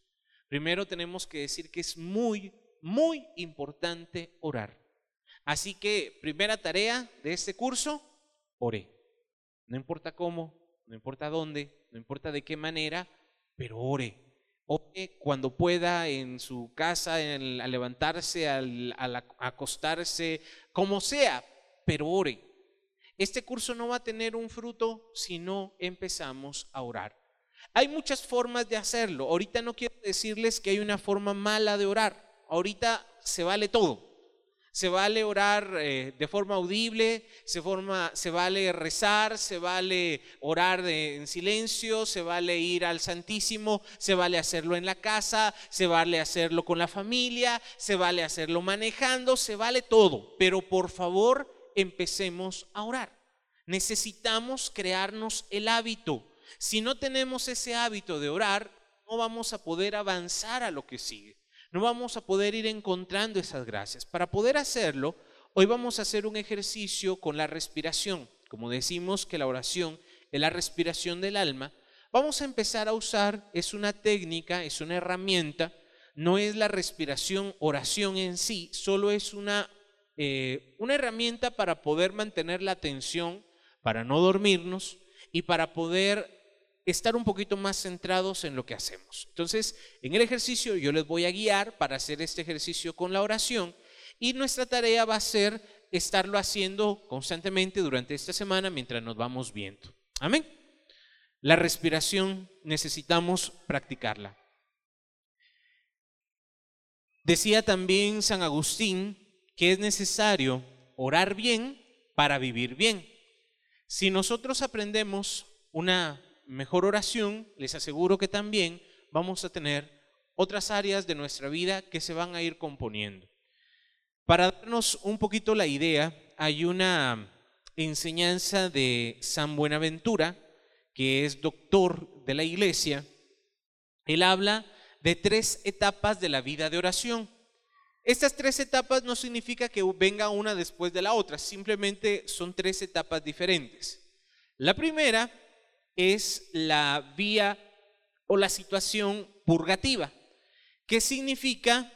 Primero tenemos que decir que es muy, muy importante orar. Así que primera tarea de este curso, ore. No importa cómo, no importa dónde, no importa de qué manera, pero ore. Ore cuando pueda en su casa, al levantarse, al, al acostarse, como sea, pero ore. Este curso no va a tener un fruto si no empezamos a orar. Hay muchas formas de hacerlo. Ahorita no quiero decirles que hay una forma mala de orar. Ahorita se vale todo. Se vale orar eh, de forma audible, se, forma, se vale rezar, se vale orar en silencio, se vale ir al Santísimo, se vale hacerlo en la casa, se vale hacerlo con la familia, se vale hacerlo manejando, se vale todo. Pero por favor, empecemos a orar. Necesitamos crearnos el hábito. Si no tenemos ese hábito de orar, no vamos a poder avanzar a lo que sigue no vamos a poder ir encontrando esas gracias. Para poder hacerlo, hoy vamos a hacer un ejercicio con la respiración. Como decimos que la oración es la respiración del alma, vamos a empezar a usar, es una técnica, es una herramienta, no es la respiración, oración en sí, solo es una, eh, una herramienta para poder mantener la atención, para no dormirnos y para poder estar un poquito más centrados en lo que hacemos. Entonces, en el ejercicio yo les voy a guiar para hacer este ejercicio con la oración y nuestra tarea va a ser estarlo haciendo constantemente durante esta semana mientras nos vamos viendo. Amén. La respiración necesitamos practicarla. Decía también San Agustín que es necesario orar bien para vivir bien. Si nosotros aprendemos una mejor oración, les aseguro que también vamos a tener otras áreas de nuestra vida que se van a ir componiendo. Para darnos un poquito la idea, hay una enseñanza de San Buenaventura, que es doctor de la iglesia. Él habla de tres etapas de la vida de oración. Estas tres etapas no significa que venga una después de la otra, simplemente son tres etapas diferentes. La primera es la vía o la situación purgativa, que significa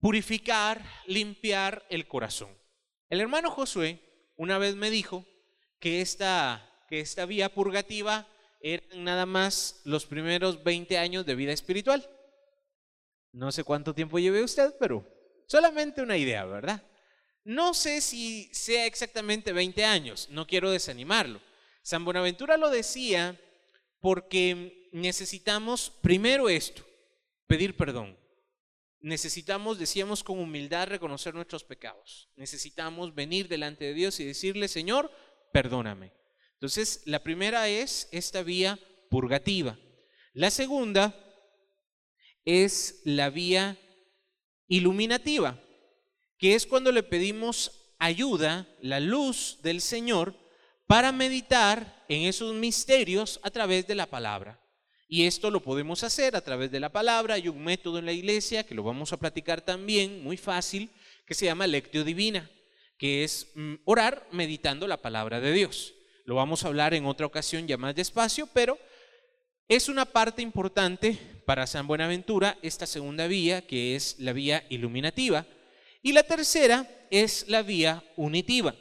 purificar, limpiar el corazón. El hermano Josué una vez me dijo que esta, que esta vía purgativa eran nada más los primeros 20 años de vida espiritual. No sé cuánto tiempo lleve usted, pero solamente una idea, ¿verdad? No sé si sea exactamente 20 años, no quiero desanimarlo. San Buenaventura lo decía porque necesitamos primero esto, pedir perdón. Necesitamos, decíamos con humildad, reconocer nuestros pecados. Necesitamos venir delante de Dios y decirle, Señor, perdóname. Entonces, la primera es esta vía purgativa. La segunda es la vía iluminativa, que es cuando le pedimos ayuda, la luz del Señor, para meditar en esos misterios a través de la palabra. Y esto lo podemos hacer a través de la palabra. Hay un método en la iglesia que lo vamos a platicar también, muy fácil, que se llama lectio divina, que es mm, orar meditando la palabra de Dios. Lo vamos a hablar en otra ocasión ya más despacio, pero es una parte importante para San Buenaventura esta segunda vía, que es la vía iluminativa. Y la tercera es la vía unitiva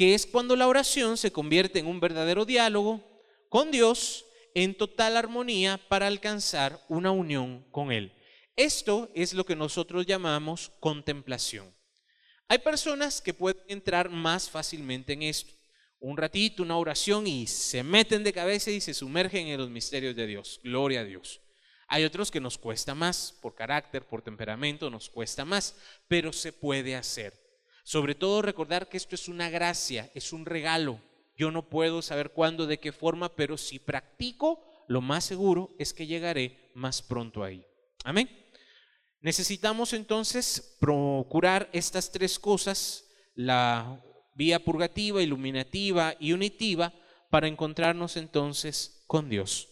que es cuando la oración se convierte en un verdadero diálogo con Dios en total armonía para alcanzar una unión con Él. Esto es lo que nosotros llamamos contemplación. Hay personas que pueden entrar más fácilmente en esto. Un ratito, una oración y se meten de cabeza y se sumergen en los misterios de Dios. Gloria a Dios. Hay otros que nos cuesta más, por carácter, por temperamento, nos cuesta más, pero se puede hacer. Sobre todo recordar que esto es una gracia, es un regalo. Yo no puedo saber cuándo, de qué forma, pero si practico, lo más seguro es que llegaré más pronto ahí. Amén. Necesitamos entonces procurar estas tres cosas, la vía purgativa, iluminativa y unitiva para encontrarnos entonces con Dios.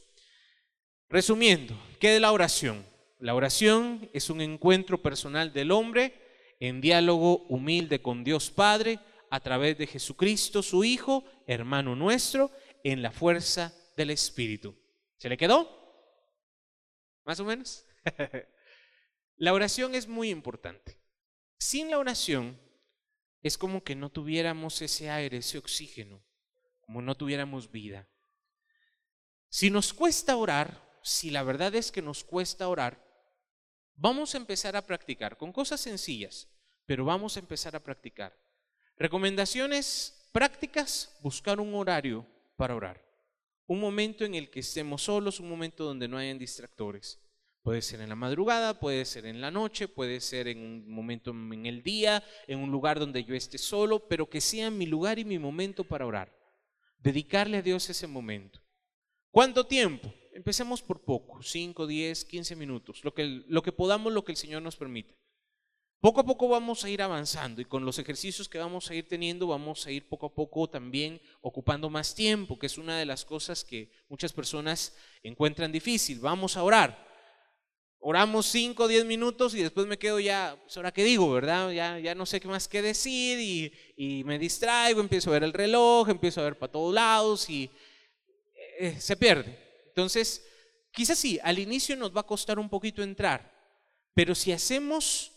Resumiendo, ¿qué es la oración? La oración es un encuentro personal del hombre en diálogo humilde con Dios Padre a través de Jesucristo, su Hijo, hermano nuestro, en la fuerza del Espíritu. ¿Se le quedó? ¿Más o menos? la oración es muy importante. Sin la oración es como que no tuviéramos ese aire, ese oxígeno, como no tuviéramos vida. Si nos cuesta orar, si la verdad es que nos cuesta orar, vamos a empezar a practicar con cosas sencillas, pero vamos a empezar a practicar. Recomendaciones prácticas, buscar un horario para orar. Un momento en el que estemos solos, un momento donde no hayan distractores. Puede ser en la madrugada, puede ser en la noche, puede ser en un momento en el día, en un lugar donde yo esté solo, pero que sea mi lugar y mi momento para orar. Dedicarle a Dios ese momento. ¿Cuánto tiempo? Empecemos por poco, 5, 10, 15 minutos, lo que, lo que podamos, lo que el Señor nos permita. Poco a poco vamos a ir avanzando y con los ejercicios que vamos a ir teniendo vamos a ir poco a poco también ocupando más tiempo, que es una de las cosas que muchas personas encuentran difícil. Vamos a orar. Oramos 5 o 10 minutos y después me quedo ya, pues ahora qué digo, ¿verdad? Ya, ya no sé qué más que decir y, y, me distraigo, empiezo a ver el reloj, empiezo a ver para todos lados y eh, se pierde. Entonces, quizás sí, al inicio nos va a costar un poquito entrar, pero si hacemos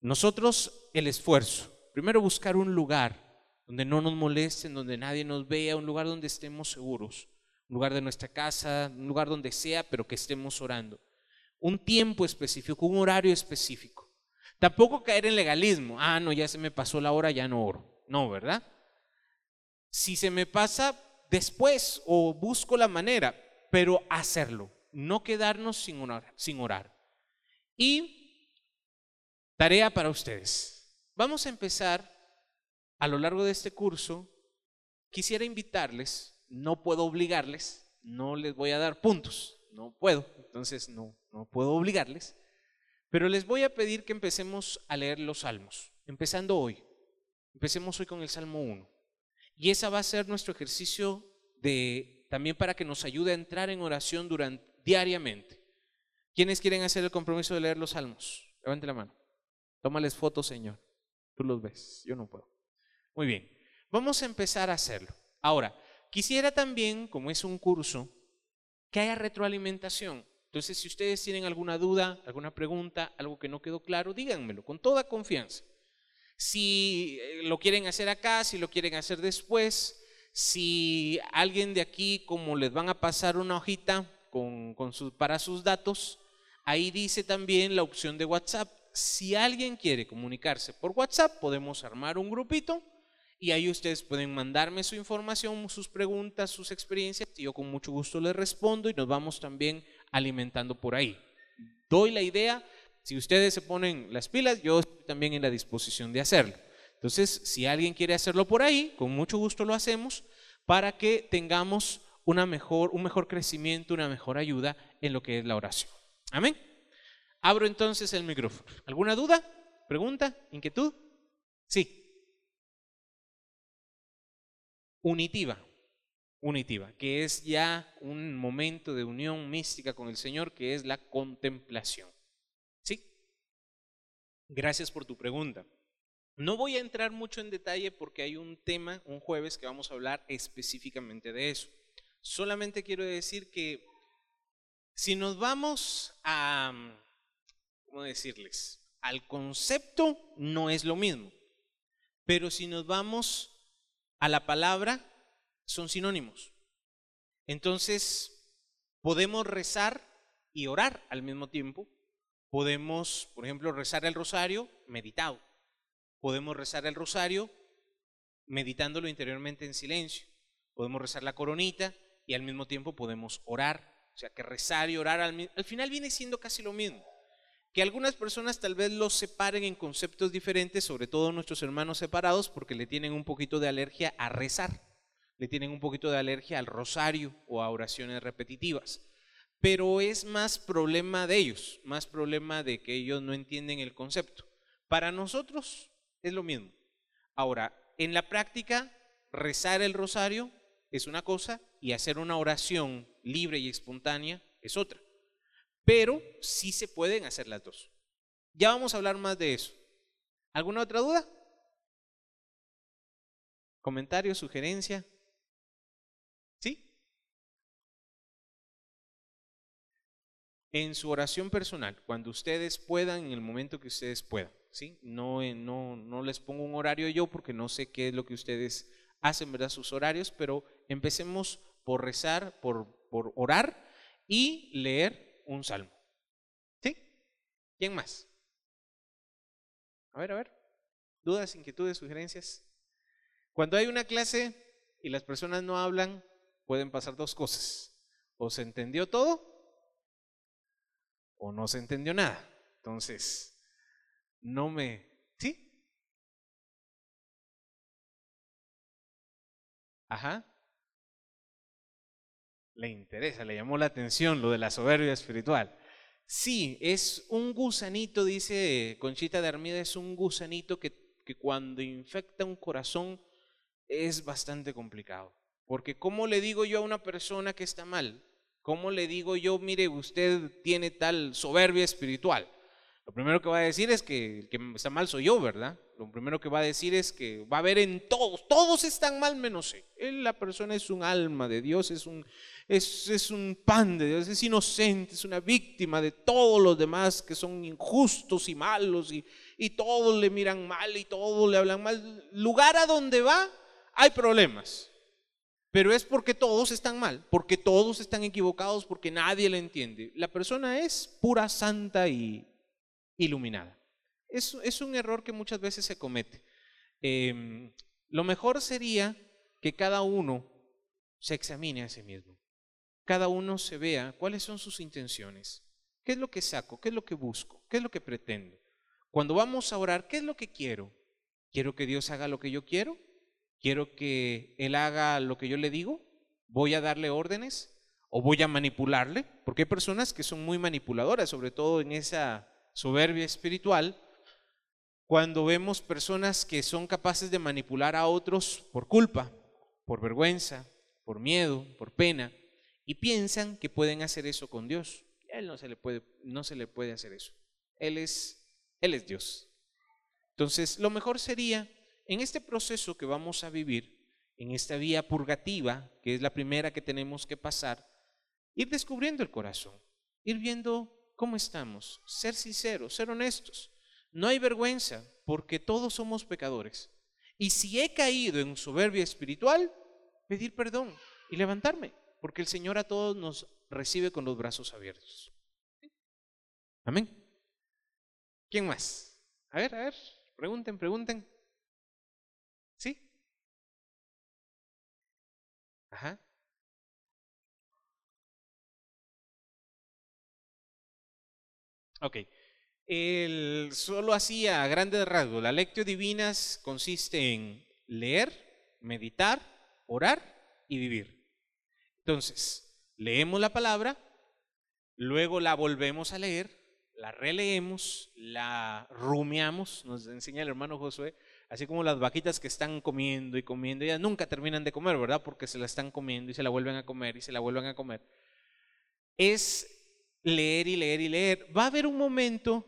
nosotros el esfuerzo, primero buscar un lugar donde no nos molesten, donde nadie nos vea, un lugar donde estemos seguros, un lugar de nuestra casa, un lugar donde sea, pero que estemos orando. Un tiempo específico, un horario específico. Tampoco caer en legalismo. Ah, no, ya se me pasó la hora, ya no oro. No, ¿verdad? Si se me pasa después o busco la manera, pero hacerlo, no quedarnos sin orar. Sin orar. Y Tarea para ustedes. Vamos a empezar a lo largo de este curso. Quisiera invitarles, no puedo obligarles, no les voy a dar puntos, no puedo, entonces no, no puedo obligarles, pero les voy a pedir que empecemos a leer los salmos, empezando hoy. Empecemos hoy con el Salmo 1. Y esa va a ser nuestro ejercicio de también para que nos ayude a entrar en oración diariamente. ¿Quiénes quieren hacer el compromiso de leer los salmos? Levante la mano. Tómales fotos, Señor. Tú los ves, yo no puedo. Muy bien, vamos a empezar a hacerlo. Ahora, quisiera también, como es un curso, que haya retroalimentación. Entonces, si ustedes tienen alguna duda, alguna pregunta, algo que no quedó claro, díganmelo con toda confianza. Si eh, lo quieren hacer acá, si lo quieren hacer después, si alguien de aquí, como les van a pasar una hojita con, para sus datos, ahí dice también la opción de WhatsApp si alguien quiere comunicarse por WhatsApp, podemos armar un grupito y ahí ustedes pueden mandarme su información, sus preguntas, sus experiencias y yo con mucho gusto les respondo y nos vamos también alimentando por ahí. Doy la idea, si ustedes se ponen las pilas, yo estoy también en la disposición de hacerlo. Entonces, si alguien quiere hacerlo por ahí, con mucho gusto lo hacemos para que tengamos una mejor, un mejor crecimiento, una mejor ayuda en lo que es la oración. Amén. Abro entonces el micrófono. ¿Alguna duda? ¿Pregunta? ¿Inquietud? Sí. Unitiva. Unitiva, que es ya un momento de unión mística con el Señor, que es la contemplación. ¿Sí? Gracias por tu pregunta. No voy a entrar mucho en detalle porque hay un tema, un jueves, que vamos a hablar específicamente de eso. Solamente quiero decir que si nos vamos a ¿cómo decirles? Al concepto no es lo mismo, pero si nos vamos a la palabra, son sinónimos. Entonces, podemos rezar y orar al mismo tiempo. Podemos, por ejemplo, rezar el rosario meditado. Podemos rezar el rosario meditándolo interiormente en silencio. Podemos rezar la coronita y al mismo tiempo podemos orar. O sea que rezar y orar al, al final viene siendo casi lo mismo que algunas personas tal vez los separen en conceptos diferentes, sobre todo nuestros hermanos separados, porque le tienen un poquito de alergia a rezar, le tienen un poquito de alergia al rosario o a oraciones repetitivas. Pero es más problema de ellos, más problema de que ellos no entienden el concepto. Para nosotros es lo mismo. Ahora, en la práctica, rezar el rosario es una cosa y hacer una oración libre y espontánea es otra. Pero sí se pueden hacer las dos. Ya vamos a hablar más de eso. ¿Alguna otra duda? ¿Comentario, sugerencia? ¿Sí? En su oración personal, cuando ustedes puedan, en el momento que ustedes puedan. No, no les pongo un horario yo porque no sé qué es lo que ustedes hacen, ¿verdad? Sus horarios, pero empecemos por rezar, por, por orar y leer un salmo. ¿Sí? ¿Quién más? A ver, a ver. ¿Dudas, inquietudes, sugerencias? Cuando hay una clase y las personas no hablan, pueden pasar dos cosas. O se entendió todo o no se entendió nada. Entonces, no me... ¿Sí? Ajá. Le interesa, le llamó la atención lo de la soberbia espiritual. Sí, es un gusanito, dice Conchita de Armida, es un gusanito que, que cuando infecta un corazón es bastante complicado. Porque ¿cómo le digo yo a una persona que está mal? ¿Cómo le digo yo, mire, usted tiene tal soberbia espiritual? Lo primero que va a decir es que el que está mal soy yo, ¿verdad? Lo primero que va a decir es que va a ver en todos, todos están mal menos él. la persona es un alma de Dios, es un, es, es un pan de Dios, es inocente, es una víctima de todos los demás que son injustos y malos y, y todos le miran mal y todos le hablan mal. Lugar a donde va hay problemas. Pero es porque todos están mal, porque todos están equivocados, porque nadie le entiende. La persona es pura santa y iluminada. Es, un error que muchas veces se comete. Em, lo mejor sería que cada uno se examine a sí mismo. Cada uno se vea cuáles son sus intenciones. ¿Qué es lo que saco? ¿Qué es lo que busco? ¿Qué es lo que pretendo? Cuando vamos a orar, ¿qué es lo que quiero? ¿Quiero que Dios haga lo que yo quiero? ¿Quiero que Él haga lo que yo le digo? ¿Voy a darle órdenes? ¿O voy a manipularle? Porque hay personas que son muy manipuladoras, sobre todo en esa soberbia espiritual, cuando vemos personas que son capaces de manipular a otros por culpa, por vergüenza, por miedo, por pena, y piensan que pueden hacer eso con Dios. A él no se le puede, no se le puede hacer eso. Él es, él es Dios. Entonces, lo mejor sería, en este proceso que vamos a vivir, en esta vía purgativa, que es la primera que tenemos que pasar, ir descubriendo el corazón, ir viendo ¿Cómo estamos? Ser sinceros, ser honestos. No hay vergüenza porque todos somos pecadores. Y si he caído en soberbia espiritual, pedir perdón y levantarme, porque el Señor a todos nos recibe con los brazos abiertos. Amén. ¿Quién más? A ver, a ver, pregunten, pregunten. Ok. El, solo así a grandes rasgos, la lectio divinas consiste en leer, meditar, orar y vivir. Entonces, leemos la palabra, luego la volvemos a leer, la releemos, la rumiamos, nos enseña el hermano Josué, así como las vaquitas que están comiendo y comiendo, ellas nunca terminan de comer, ¿verdad? Porque se la están comiendo y se la vuelven a comer y se la vuelven a comer. Es leer y leer y leer. Va a haber un momento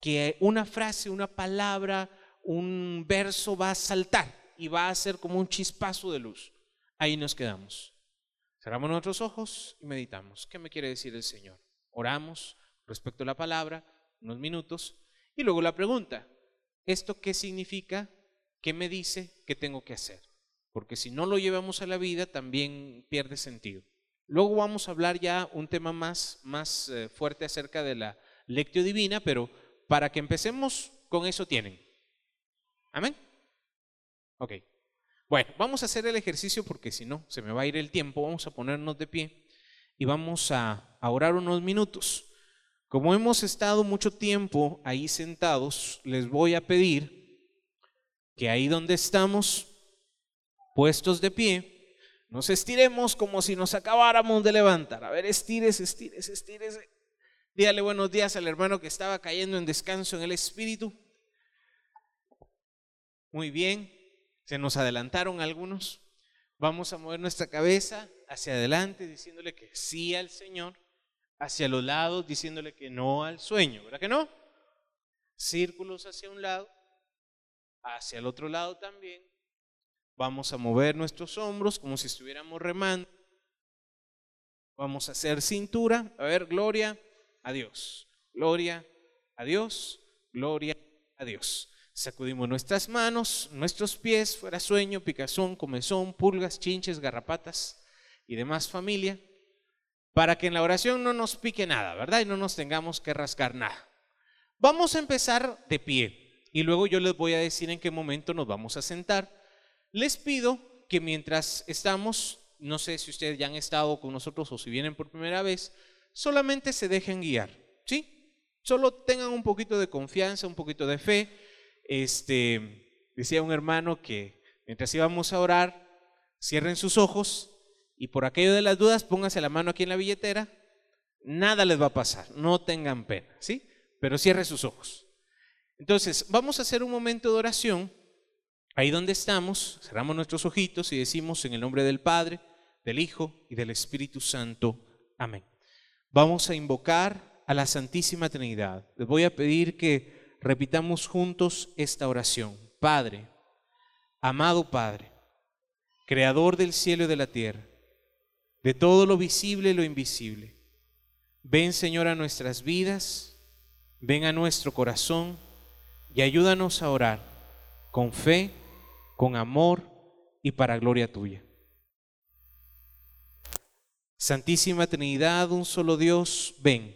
que una frase, una palabra, un verso va a saltar y va a ser como un chispazo de luz. Ahí nos quedamos. Cerramos nuestros ojos y meditamos. ¿Qué me quiere decir el Señor? Oramos respecto a la palabra, unos minutos, y luego la pregunta, ¿esto qué significa? ¿Qué me dice? ¿Qué tengo que hacer? Porque si no lo llevamos a la vida, también pierde sentido. Luego vamos a hablar ya un tema más, más eh, fuerte acerca de la lectio divina, pero para que empecemos con eso tienen. Amén. Ok. Bueno, vamos a hacer el ejercicio porque si no, se me va a ir el tiempo. Vamos a ponernos de pie y vamos a, a orar unos minutos. Como hemos estado mucho tiempo ahí sentados, les voy a pedir que ahí donde estamos, puestos de pie, nos estiremos como si nos acabáramos de levantar. A ver, estírese, estírese, estírese. Dígale buenos días al hermano que estaba cayendo en descanso en el espíritu. Muy bien. Se nos adelantaron algunos. Vamos a mover nuestra cabeza hacia adelante diciéndole que sí al Señor, hacia los lados diciéndole que no al sueño, ¿verdad que no? Círculos hacia un lado, hacia el otro lado también. Vamos a mover nuestros hombros como si estuviéramos remando. Vamos a hacer cintura. A ver, gloria a Dios. Gloria a Dios. Gloria a Dios. Sacudimos nuestras manos, nuestros pies, fuera sueño, picazón, comezón, pulgas, chinches, garrapatas y demás familia, para que en la oración no nos pique nada, ¿verdad? Y no nos tengamos que rascar nada. Vamos a empezar de pie y luego yo les voy a decir en qué momento nos vamos a sentar. Les pido que mientras estamos, no sé si ustedes ya han estado con nosotros o si vienen por primera vez, solamente se dejen guiar, ¿sí? Solo tengan un poquito de confianza, un poquito de fe este, decía un hermano que mientras íbamos a orar, cierren sus ojos y por aquello de las dudas pónganse la mano aquí en la billetera. Nada les va a pasar, no tengan pena, ¿sí? Pero cierren sus ojos. Entonces, vamos a hacer un momento de oración. Ahí donde estamos, cerramos nuestros ojitos y decimos en el nombre del Padre, del Hijo y del Espíritu Santo. Amén. Vamos a invocar a la Santísima Trinidad. Les voy a pedir que repitamos juntos esta oración. Padre, amado Padre, Creador del cielo y de la tierra, de todo lo visible y lo invisible, ven Señor a nuestras vidas, ven a nuestro corazón y ayúdanos a orar con fe, con amor y para gloria tuya. Santísima Trinidad, un solo Dios, ven,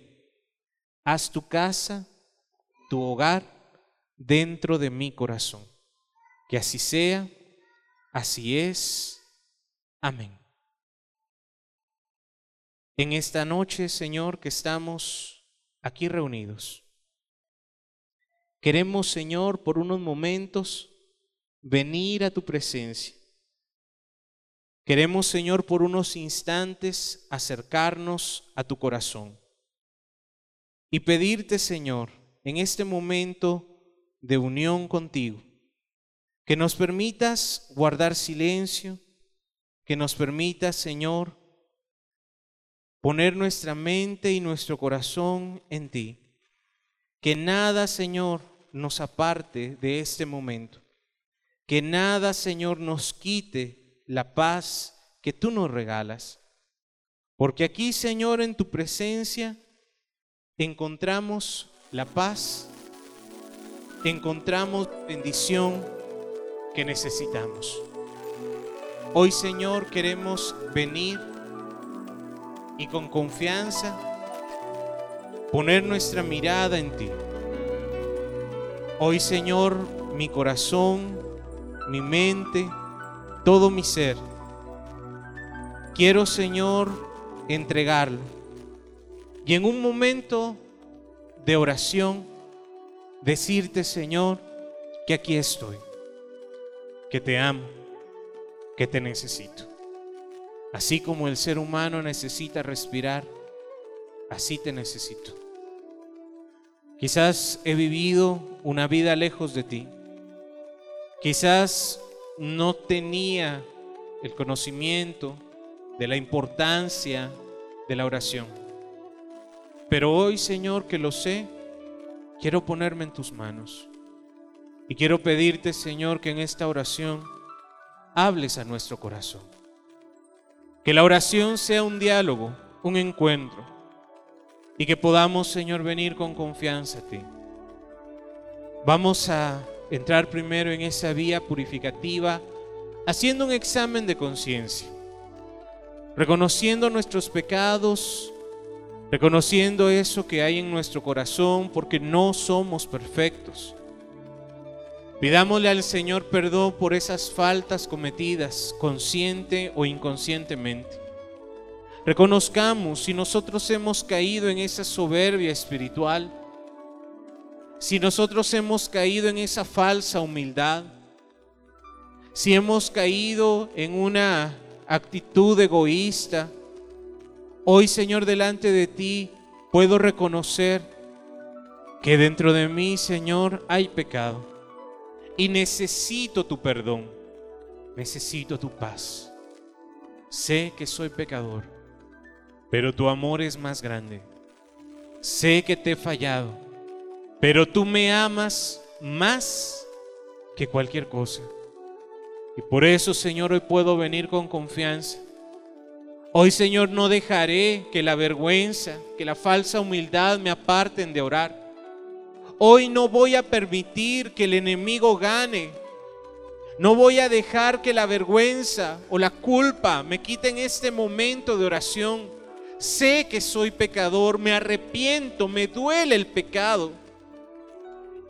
haz tu casa tu hogar dentro de mi corazón. Que así sea, así es. Amén. En esta noche, Señor, que estamos aquí reunidos, queremos, Señor, por unos momentos venir a tu presencia. Queremos, Señor, por unos instantes acercarnos a tu corazón y pedirte, Señor, en este momento de unión contigo. Que nos permitas guardar silencio, que nos permitas, Señor, poner nuestra mente y nuestro corazón en ti. Que nada, Señor, nos aparte de este momento. Que nada, Señor, nos quite la paz que tú nos regalas. Porque aquí, Señor, en tu presencia encontramos la paz, encontramos bendición que necesitamos. Hoy Señor queremos venir y con confianza poner nuestra mirada en ti. Hoy Señor mi corazón, mi mente, todo mi ser, quiero Señor entregarlo. Y en un momento de oración, decirte, Señor, que aquí estoy, que te amo, que te necesito. Así como el ser humano necesita respirar, así te necesito. Quizás he vivido una vida lejos de ti. Quizás no tenía el conocimiento de la importancia de la oración. Pero hoy, Señor, que lo sé, quiero ponerme en tus manos. Y quiero pedirte, Señor, que en esta oración hables a nuestro corazón. Que la oración sea un diálogo, un encuentro. Y que podamos, Señor, venir con confianza a ti. Vamos a entrar primero en esa vía purificativa haciendo un examen de conciencia, reconociendo nuestros pecados reconociendo eso que hay en nuestro corazón porque no somos perfectos. Pidámosle al Señor perdón por esas faltas cometidas, consciente o inconscientemente. Reconozcamos si nosotros hemos caído en esa soberbia espiritual, si nosotros hemos caído en esa falsa humildad, si hemos caído en una actitud egoísta, Hoy, Señor, delante de ti puedo reconocer que dentro de mí, Señor, hay pecado y necesito tu perdón. necesito tu paz. Sé que soy pecador, pero tu amor es más grande. Sé que te he fallado, pero tú me amas más que cualquier cosa. Y por eso, Señor, hoy puedo venir con confianza. Hoy, Señor, no dejaré que la vergüenza, que la falsa humildad me aparten de orar. Hoy no voy a permitir que el enemigo gane. No voy a dejar que la vergüenza o la culpa me quiten este momento de oración. Sé que soy pecador, me arrepiento, me duele el pecado.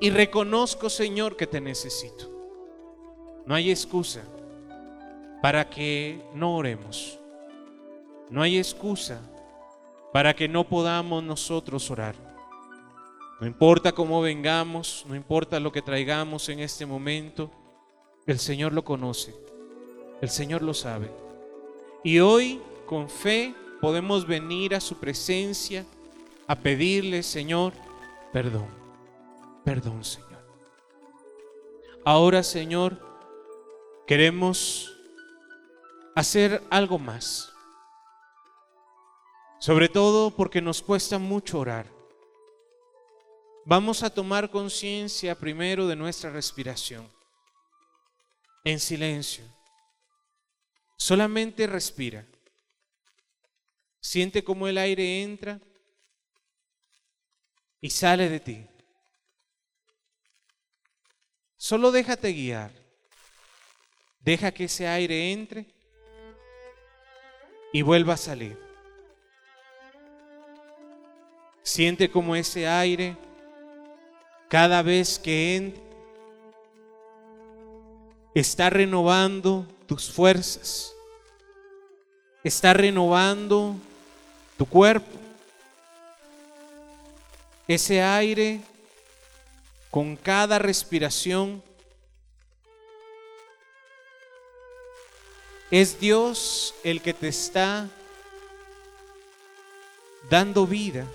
Y reconozco, Señor, que te necesito. No hay excusa para que no oremos. No hay excusa para que no podamos nosotros orar. No importa cómo vengamos, no importa lo que traigamos en este momento, el Señor lo conoce, el Señor lo sabe. Y hoy, con fe, podemos venir a su presencia a pedirle, Señor, perdón, perdón, Señor. Ahora, Señor, queremos hacer algo más. Sobre todo porque nos cuesta mucho orar. Vamos a tomar conciencia primero de nuestra respiración. En silencio. Solamente respira. Siente cómo el aire entra y sale de ti. Solo déjate guiar. Deja que ese aire entre y vuelva a salir. Siente como ese aire, cada vez que entra, está renovando tus fuerzas, está renovando tu cuerpo. Ese aire, con cada respiración, es Dios el que te está dando vida.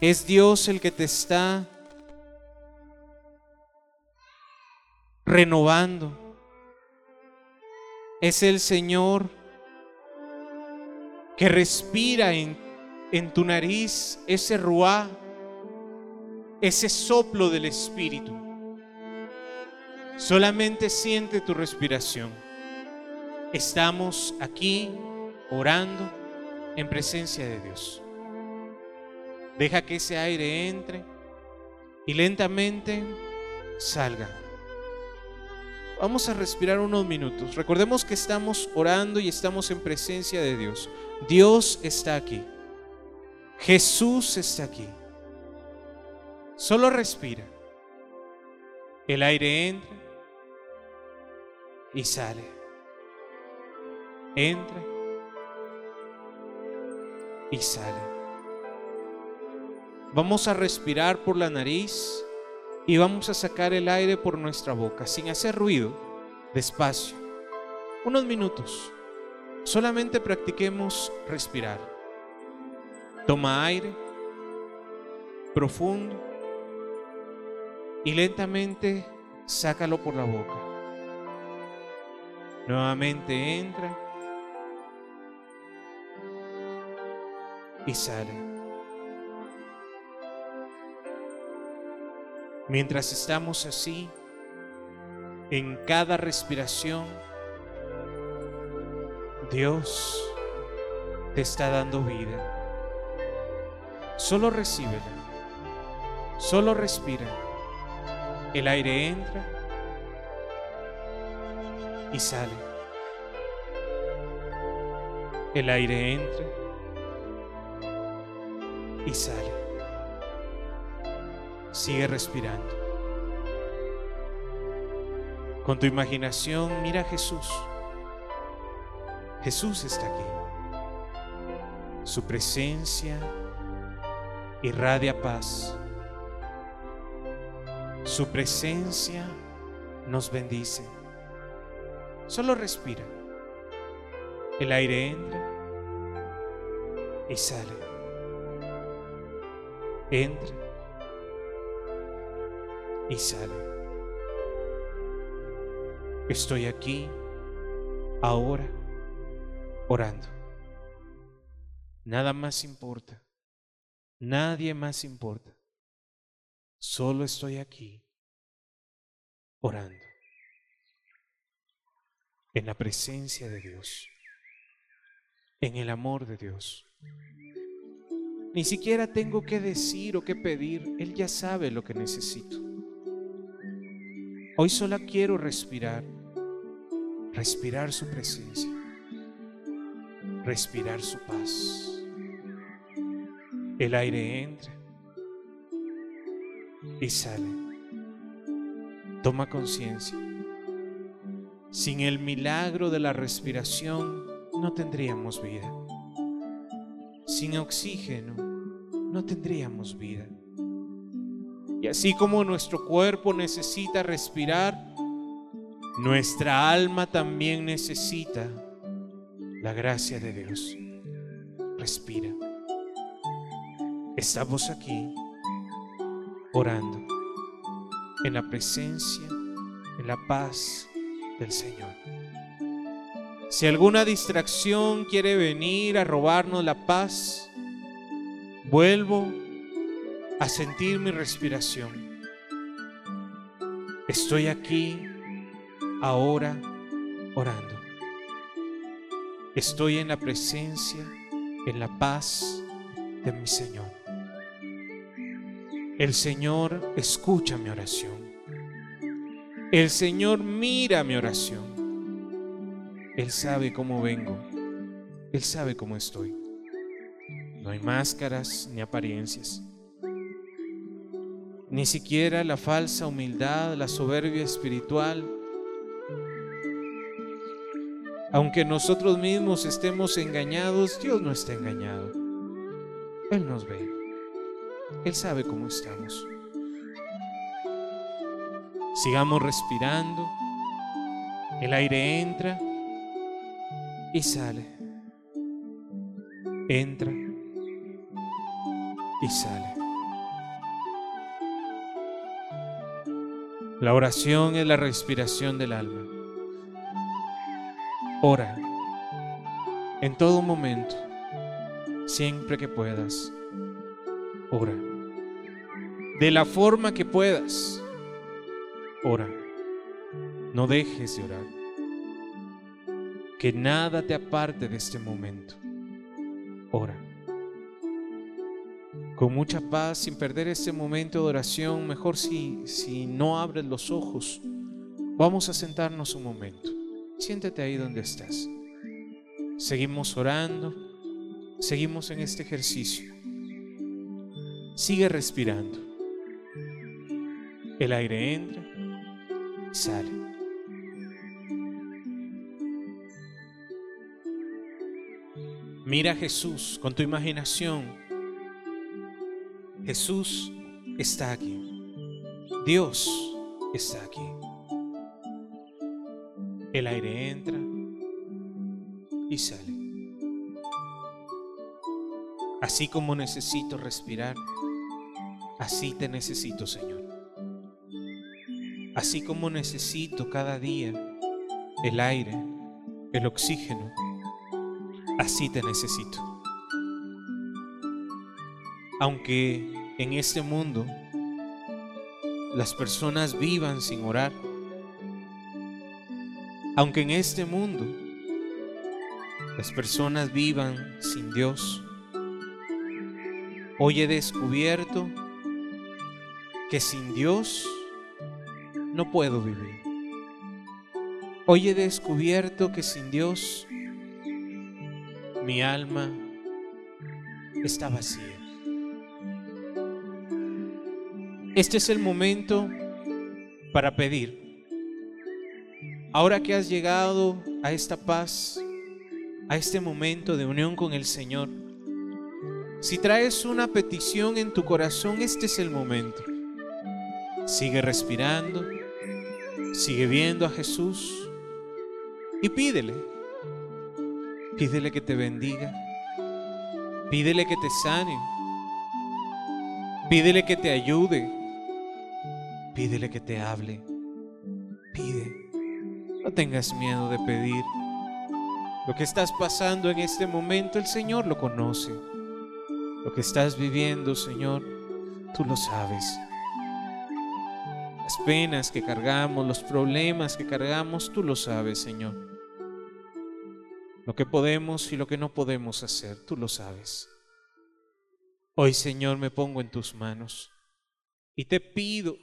Es Dios el que te está renovando. Es el Señor que respira en, en tu nariz ese ruá, ese soplo del Espíritu. Solamente siente tu respiración. Estamos aquí orando en presencia de Dios. Deja que ese aire entre y lentamente salga. Vamos a respirar unos minutos. Recordemos que estamos orando y estamos en presencia de Dios. Dios está aquí. Jesús está aquí. Solo respira. El aire entra y sale. Entra y sale. Vamos a respirar por la nariz y vamos a sacar el aire por nuestra boca sin hacer ruido, despacio. Unos minutos. Solamente practiquemos respirar. Toma aire profundo y lentamente sácalo por la boca. Nuevamente entra y sale. Mientras estamos así, en cada respiración, Dios te está dando vida. Solo recíbela, solo respira. El aire entra y sale. El aire entra y sale. Sigue respirando. Con tu imaginación mira a Jesús. Jesús está aquí. Su presencia irradia paz. Su presencia nos bendice. Solo respira. El aire entra y sale. Entra y sale. Estoy aquí, ahora, orando. Nada más importa. Nadie más importa. Solo estoy aquí, orando. En la presencia de Dios. En el amor de Dios. Ni siquiera tengo que decir o que pedir. Él ya sabe lo que necesito. Hoy solo quiero respirar, respirar su presencia, respirar su paz. El aire entra y sale. Toma conciencia. Sin el milagro de la respiración no tendríamos vida. Sin oxígeno no tendríamos vida. Y así como nuestro cuerpo necesita respirar, nuestra alma también necesita la gracia de Dios. Respira. Estamos aquí orando en la presencia, en la paz del Señor. Si alguna distracción quiere venir a robarnos la paz, vuelvo a sentir mi respiración. Estoy aquí ahora orando. Estoy en la presencia, en la paz de mi Señor. El Señor escucha mi oración. El Señor mira mi oración. Él sabe cómo vengo. Él sabe cómo estoy. No hay máscaras ni apariencias ni siquiera la falsa humildad, la soberbia espiritual. Aunque nosotros mismos estemos engañados, Dios no está engañado. Él nos ve. Él sabe cómo estamos. Sigamos respirando. El aire entra y sale. Entra y sale. La oración es la respiración del alma. Ora en todo momento, siempre que puedas. Ora. De la forma que puedas. Ora. No dejes de orar. Que nada te aparte de este momento. Ora con mucha paz, sin perder este momento de oración, mejor si, si no abres los ojos, vamos a sentarnos un momento. Siéntate ahí donde estás. Seguimos orando, seguimos en este ejercicio. Sigue respirando. El aire entra y sale. Mira a Jesús con tu imaginación Jesús está aquí. Dios está aquí. El aire entra y sale. Así como necesito respirar, así te necesito, Señor. Así como necesito cada día el aire, el oxígeno, así te necesito. Aunque en este mundo las personas vivan sin orar, aunque en este mundo las personas vivan sin Dios, hoy he descubierto que sin Dios no puedo vivir. Hoy he descubierto que sin Dios mi alma está vacía. Este es el momento para pedir. Ahora que has llegado a esta paz, a este momento de unión con el Señor, si traes una petición en tu corazón, este es el momento. Sigue respirando, sigue viendo a Jesús y pídele. Pídele que te bendiga, pídele que te sane, pídele que te ayude Pídele que te hable. Pide. tengas miedo de pedir. Lo que estás pasando en este momento, el Señor lo conoce. Lo que estás viviendo, Señor, tú lo sabes. Las penas que cargamos, los problemas que cargamos, tú lo sabes, Señor. Lo que podemos y lo que no podemos hacer, tú lo sabes. Hoy, Señor, me pongo en tus manos y te pido,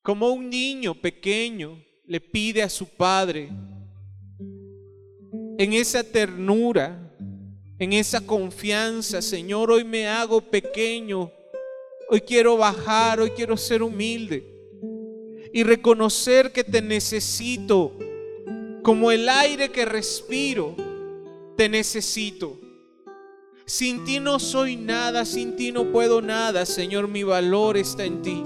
como un niño pequeño le pide a su padre, en esa ternura, en esa confianza, Señor, hoy me hago pequeño, hoy quiero bajar, hoy quiero ser humilde y reconocer que te necesito como el aire que respiro, te necesito. Sin ti no soy nada, sin ti no puedo nada, Señor, mi valor está en ti.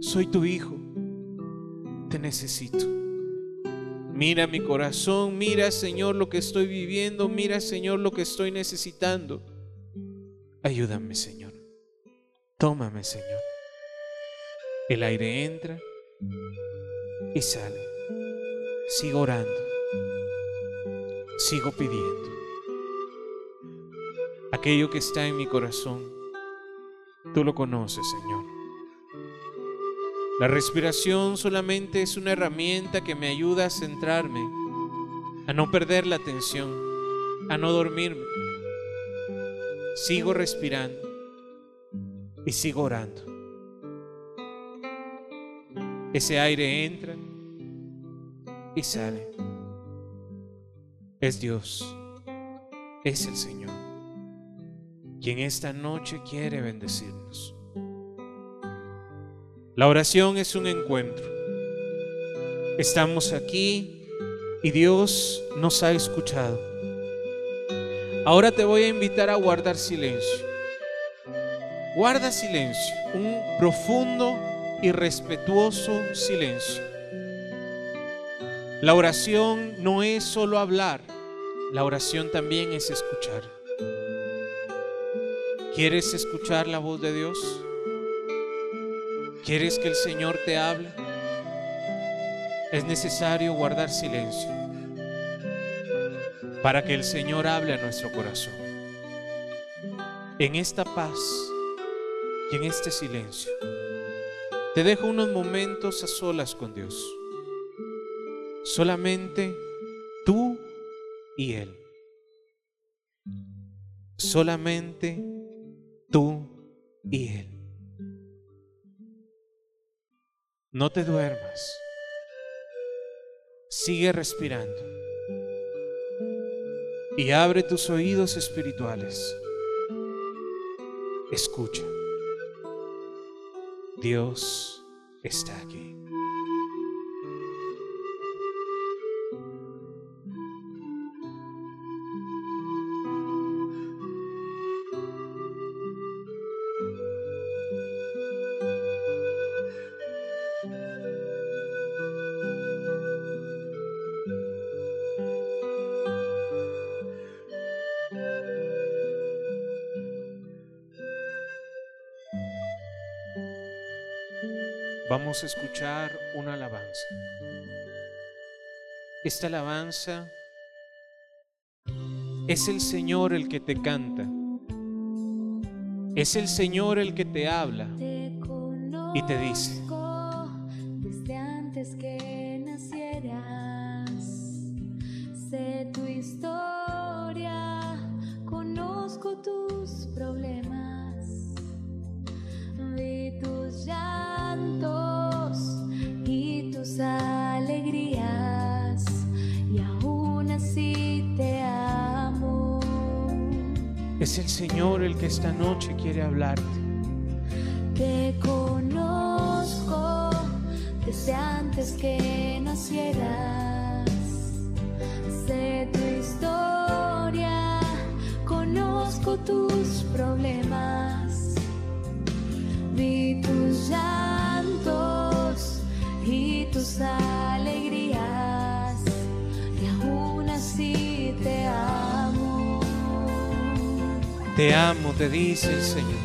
Soy tu hijo, te necesito. Mira mi corazón, mira Señor lo que estoy viviendo, mira Señor lo que estoy necesitando. Ayúdame Señor, tómame Señor. El aire entra y sale. Sigo orando. Sigo pidiendo. Aquello que está en mi corazón, tú lo conoces, Señor. La respiración solamente es una herramienta que me ayuda a centrarme, a no perder la atención, a no dormirme. Sigo respirando y sigo orando. Ese aire entra y sale. Es Dios, es el Señor, quien esta noche quiere bendecirnos. La oración es un encuentro. Estamos aquí y Dios nos ha escuchado. Ahora te voy a invitar a guardar silencio. Guarda silencio, un profundo y respetuoso silencio. La oración no es solo hablar, la oración también es escuchar. ¿Quieres escuchar la voz de Dios? ¿Quieres que el Señor te hable? Es necesario guardar silencio para que el Señor hable a nuestro corazón. En esta paz y en este silencio, te dejo unos momentos a solas con Dios. Solamente tú y Él. Solamente tú y Él. No te duermas. Sigue respirando. Y abre tus oídos espirituales. Escucha. Dios está aquí. Vamos a escuchar una alabanza. Esta alabanza es el Señor el que te canta. Es el Señor el que te habla y te dice, el que esta noche quiere hablarte. Te conozco desde antes que nacieras. Sé tu historia, conozco tus problemas. Vi tus llantos y tus alegrías. Te amo, te dice el Señor.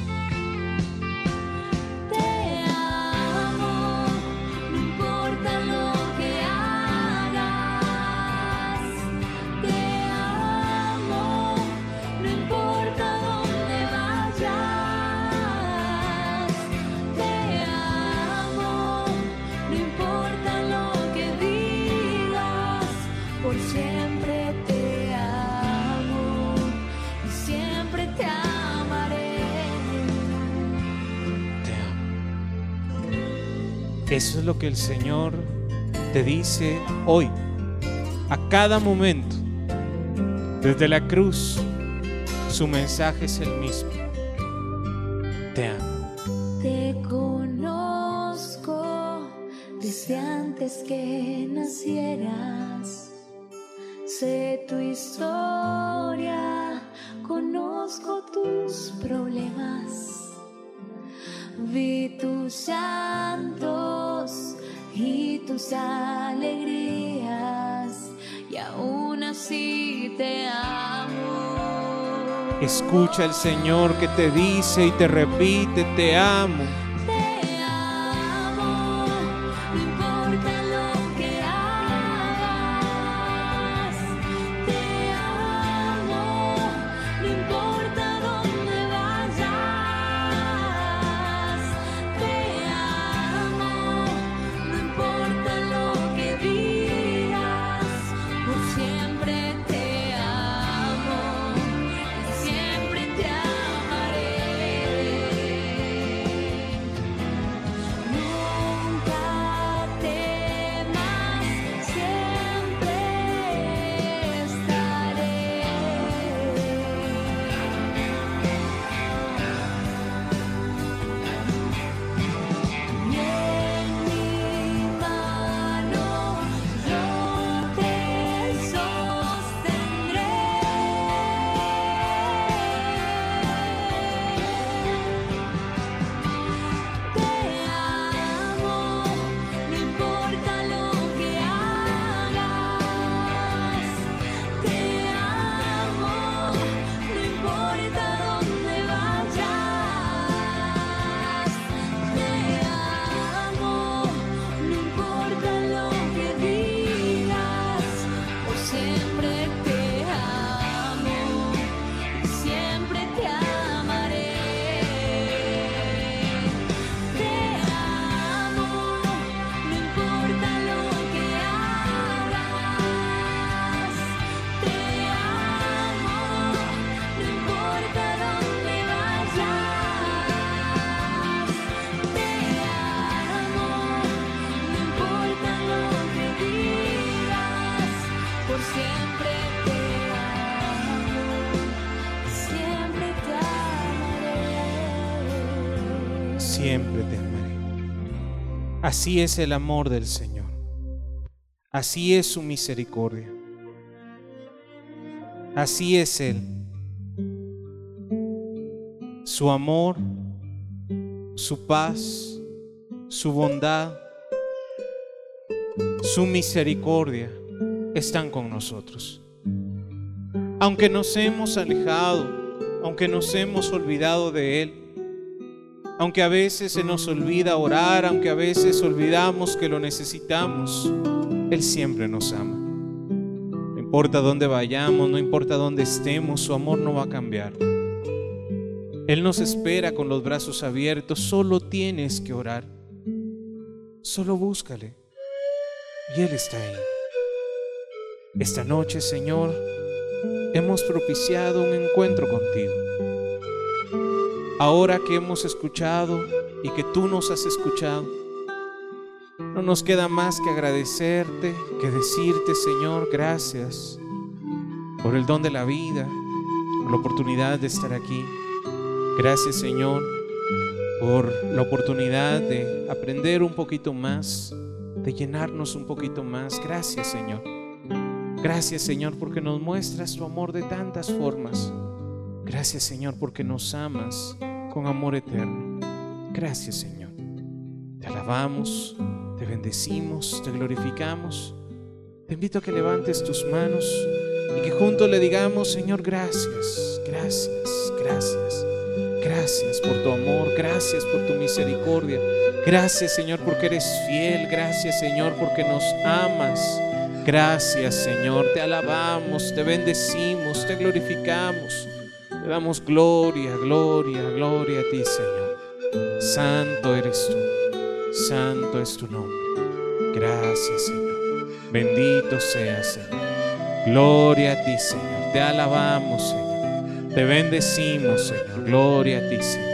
Eso es lo que el Señor te dice hoy, a cada momento. Desde la cruz, su mensaje es el mismo. Alegrías y aún así te amo. Escucha al Señor que te dice y te repite, te amo. Así es el amor del Señor. Así es su misericordia. Así es Él. Su amor, su paz, su bondad, su misericordia están con nosotros. Aunque nos hemos alejado, aunque nos hemos olvidado de Él, aunque a veces se nos olvida orar, aunque a veces olvidamos que lo necesitamos, Él siempre nos ama. No importa dónde vayamos, no importa dónde estemos, su amor no va a cambiar. Él nos espera con los brazos abiertos, solo tienes que orar. Solo búscale. Y Él está ahí. Esta noche, Señor, hemos propiciado un encuentro contigo. Ahora que hemos escuchado y que tú nos has escuchado, no nos queda más que agradecerte, que decirte, Señor, gracias por el don de la vida, por la oportunidad de estar aquí. Gracias, Señor, por la oportunidad de aprender un poquito más, de llenarnos un poquito más. Gracias, Señor. Gracias, Señor, porque nos muestras tu amor de tantas formas. Gracias, Señor, porque nos amas con amor eterno. Gracias, Señor. Te alabamos, te bendecimos, te glorificamos. Te invito a que levantes tus manos y que juntos le digamos, Señor, gracias, gracias, gracias. Gracias por tu amor, gracias por tu misericordia. Gracias, Señor, porque eres fiel. Gracias, Señor, porque nos amas. Gracias, Señor. Te alabamos, te bendecimos, te glorificamos. Te damos gloria, gloria, gloria a ti, Señor. Santo eres tú. Santo es tu nombre. Gracias, Señor. Bendito seas, Señor. Gloria a ti, Señor. Te alabamos, Señor. Te bendecimos, Señor. Gloria a ti, Señor.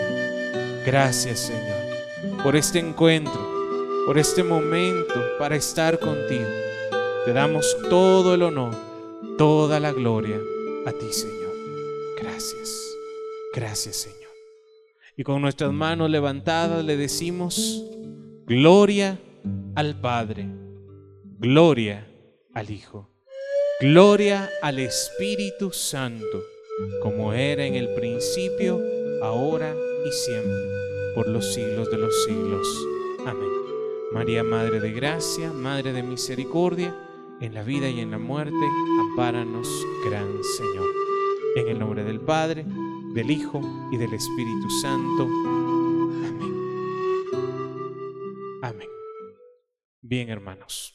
Gracias, Señor, por este encuentro, por este momento para estar contigo. Te damos todo el honor, toda la gloria a ti, Señor. Gracias. Gracias, Señor. Y con nuestras manos levantadas le decimos, gloria al Padre, gloria al Hijo, gloria al Espíritu Santo, como era en el principio, ahora y siempre, por los siglos de los siglos. Amén. María, Madre de Gracia, Madre de Misericordia, en la vida y en la muerte, ampáranos, Gran Señor. En el nombre del Padre, del Hijo y del Espíritu Santo. Amén. Amén. Bien, hermanos.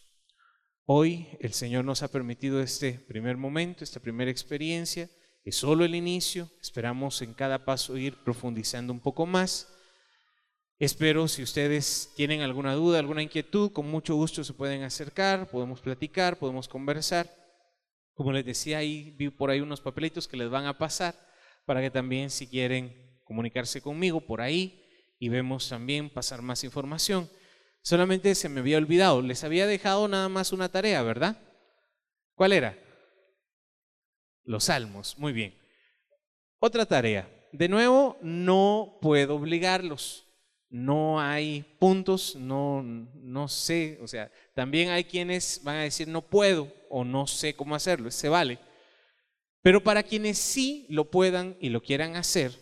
Hoy el Señor nos ha permitido este primer momento, esta primera experiencia. Es solo el inicio. Esperamos en cada paso ir profundizando un poco más. Espero si ustedes tienen alguna duda, alguna inquietud, con mucho gusto se pueden acercar, podemos platicar, podemos conversar. Como les decía, ahí vi por ahí unos papelitos que les van a pasar para que también si quieren comunicarse conmigo por ahí y vemos también pasar más información. Solamente se me había olvidado, les había dejado nada más una tarea, ¿verdad? ¿Cuál era? Los salmos, muy bien. Otra tarea. De nuevo, no puedo obligarlos. No hay puntos, no, no sé, o sea, también hay quienes van a decir no puedo o no sé cómo hacerlo, se vale. Pero para quienes sí lo puedan y lo quieran hacer,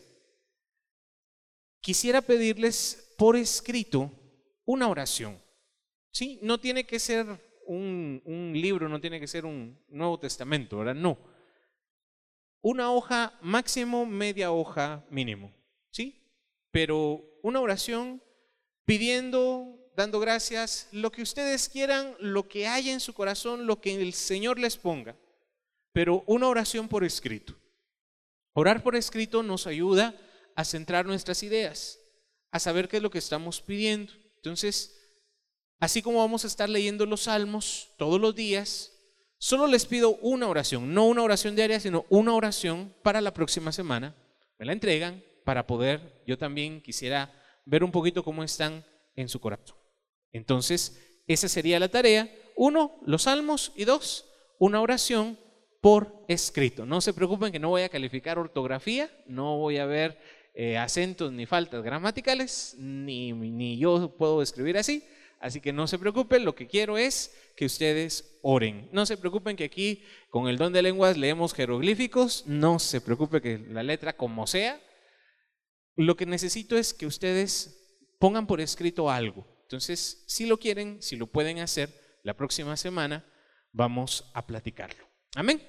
quisiera pedirles por escrito una oración. ¿Sí? No tiene que ser un, un libro, no tiene que ser un Nuevo Testamento, ¿verdad? No. Una hoja máximo, media hoja mínimo. ¿Sí? Pero una oración pidiendo, dando gracias, lo que ustedes quieran, lo que haya en su corazón, lo que el Señor les ponga pero una oración por escrito. Orar por escrito nos ayuda a centrar nuestras ideas, a saber qué es lo que estamos pidiendo. Entonces, así como vamos a estar leyendo los salmos todos los días, solo les pido una oración, no una oración diaria, sino una oración para la próxima semana. Me la entregan para poder, yo también quisiera ver un poquito cómo están en su corazón. Entonces, esa sería la tarea. Uno, los salmos y dos, una oración por escrito. No se preocupen que no voy a calificar ortografía, no voy a ver eh, acentos ni faltas gramaticales, ni, ni yo puedo escribir así. Así que no se preocupen, lo que quiero es que ustedes oren. No se preocupen que aquí con el don de lenguas leemos jeroglíficos, no se preocupe que la letra como sea. Lo que necesito es que ustedes pongan por escrito algo. Entonces, si lo quieren, si lo pueden hacer, la próxima semana vamos a platicarlo. Amén.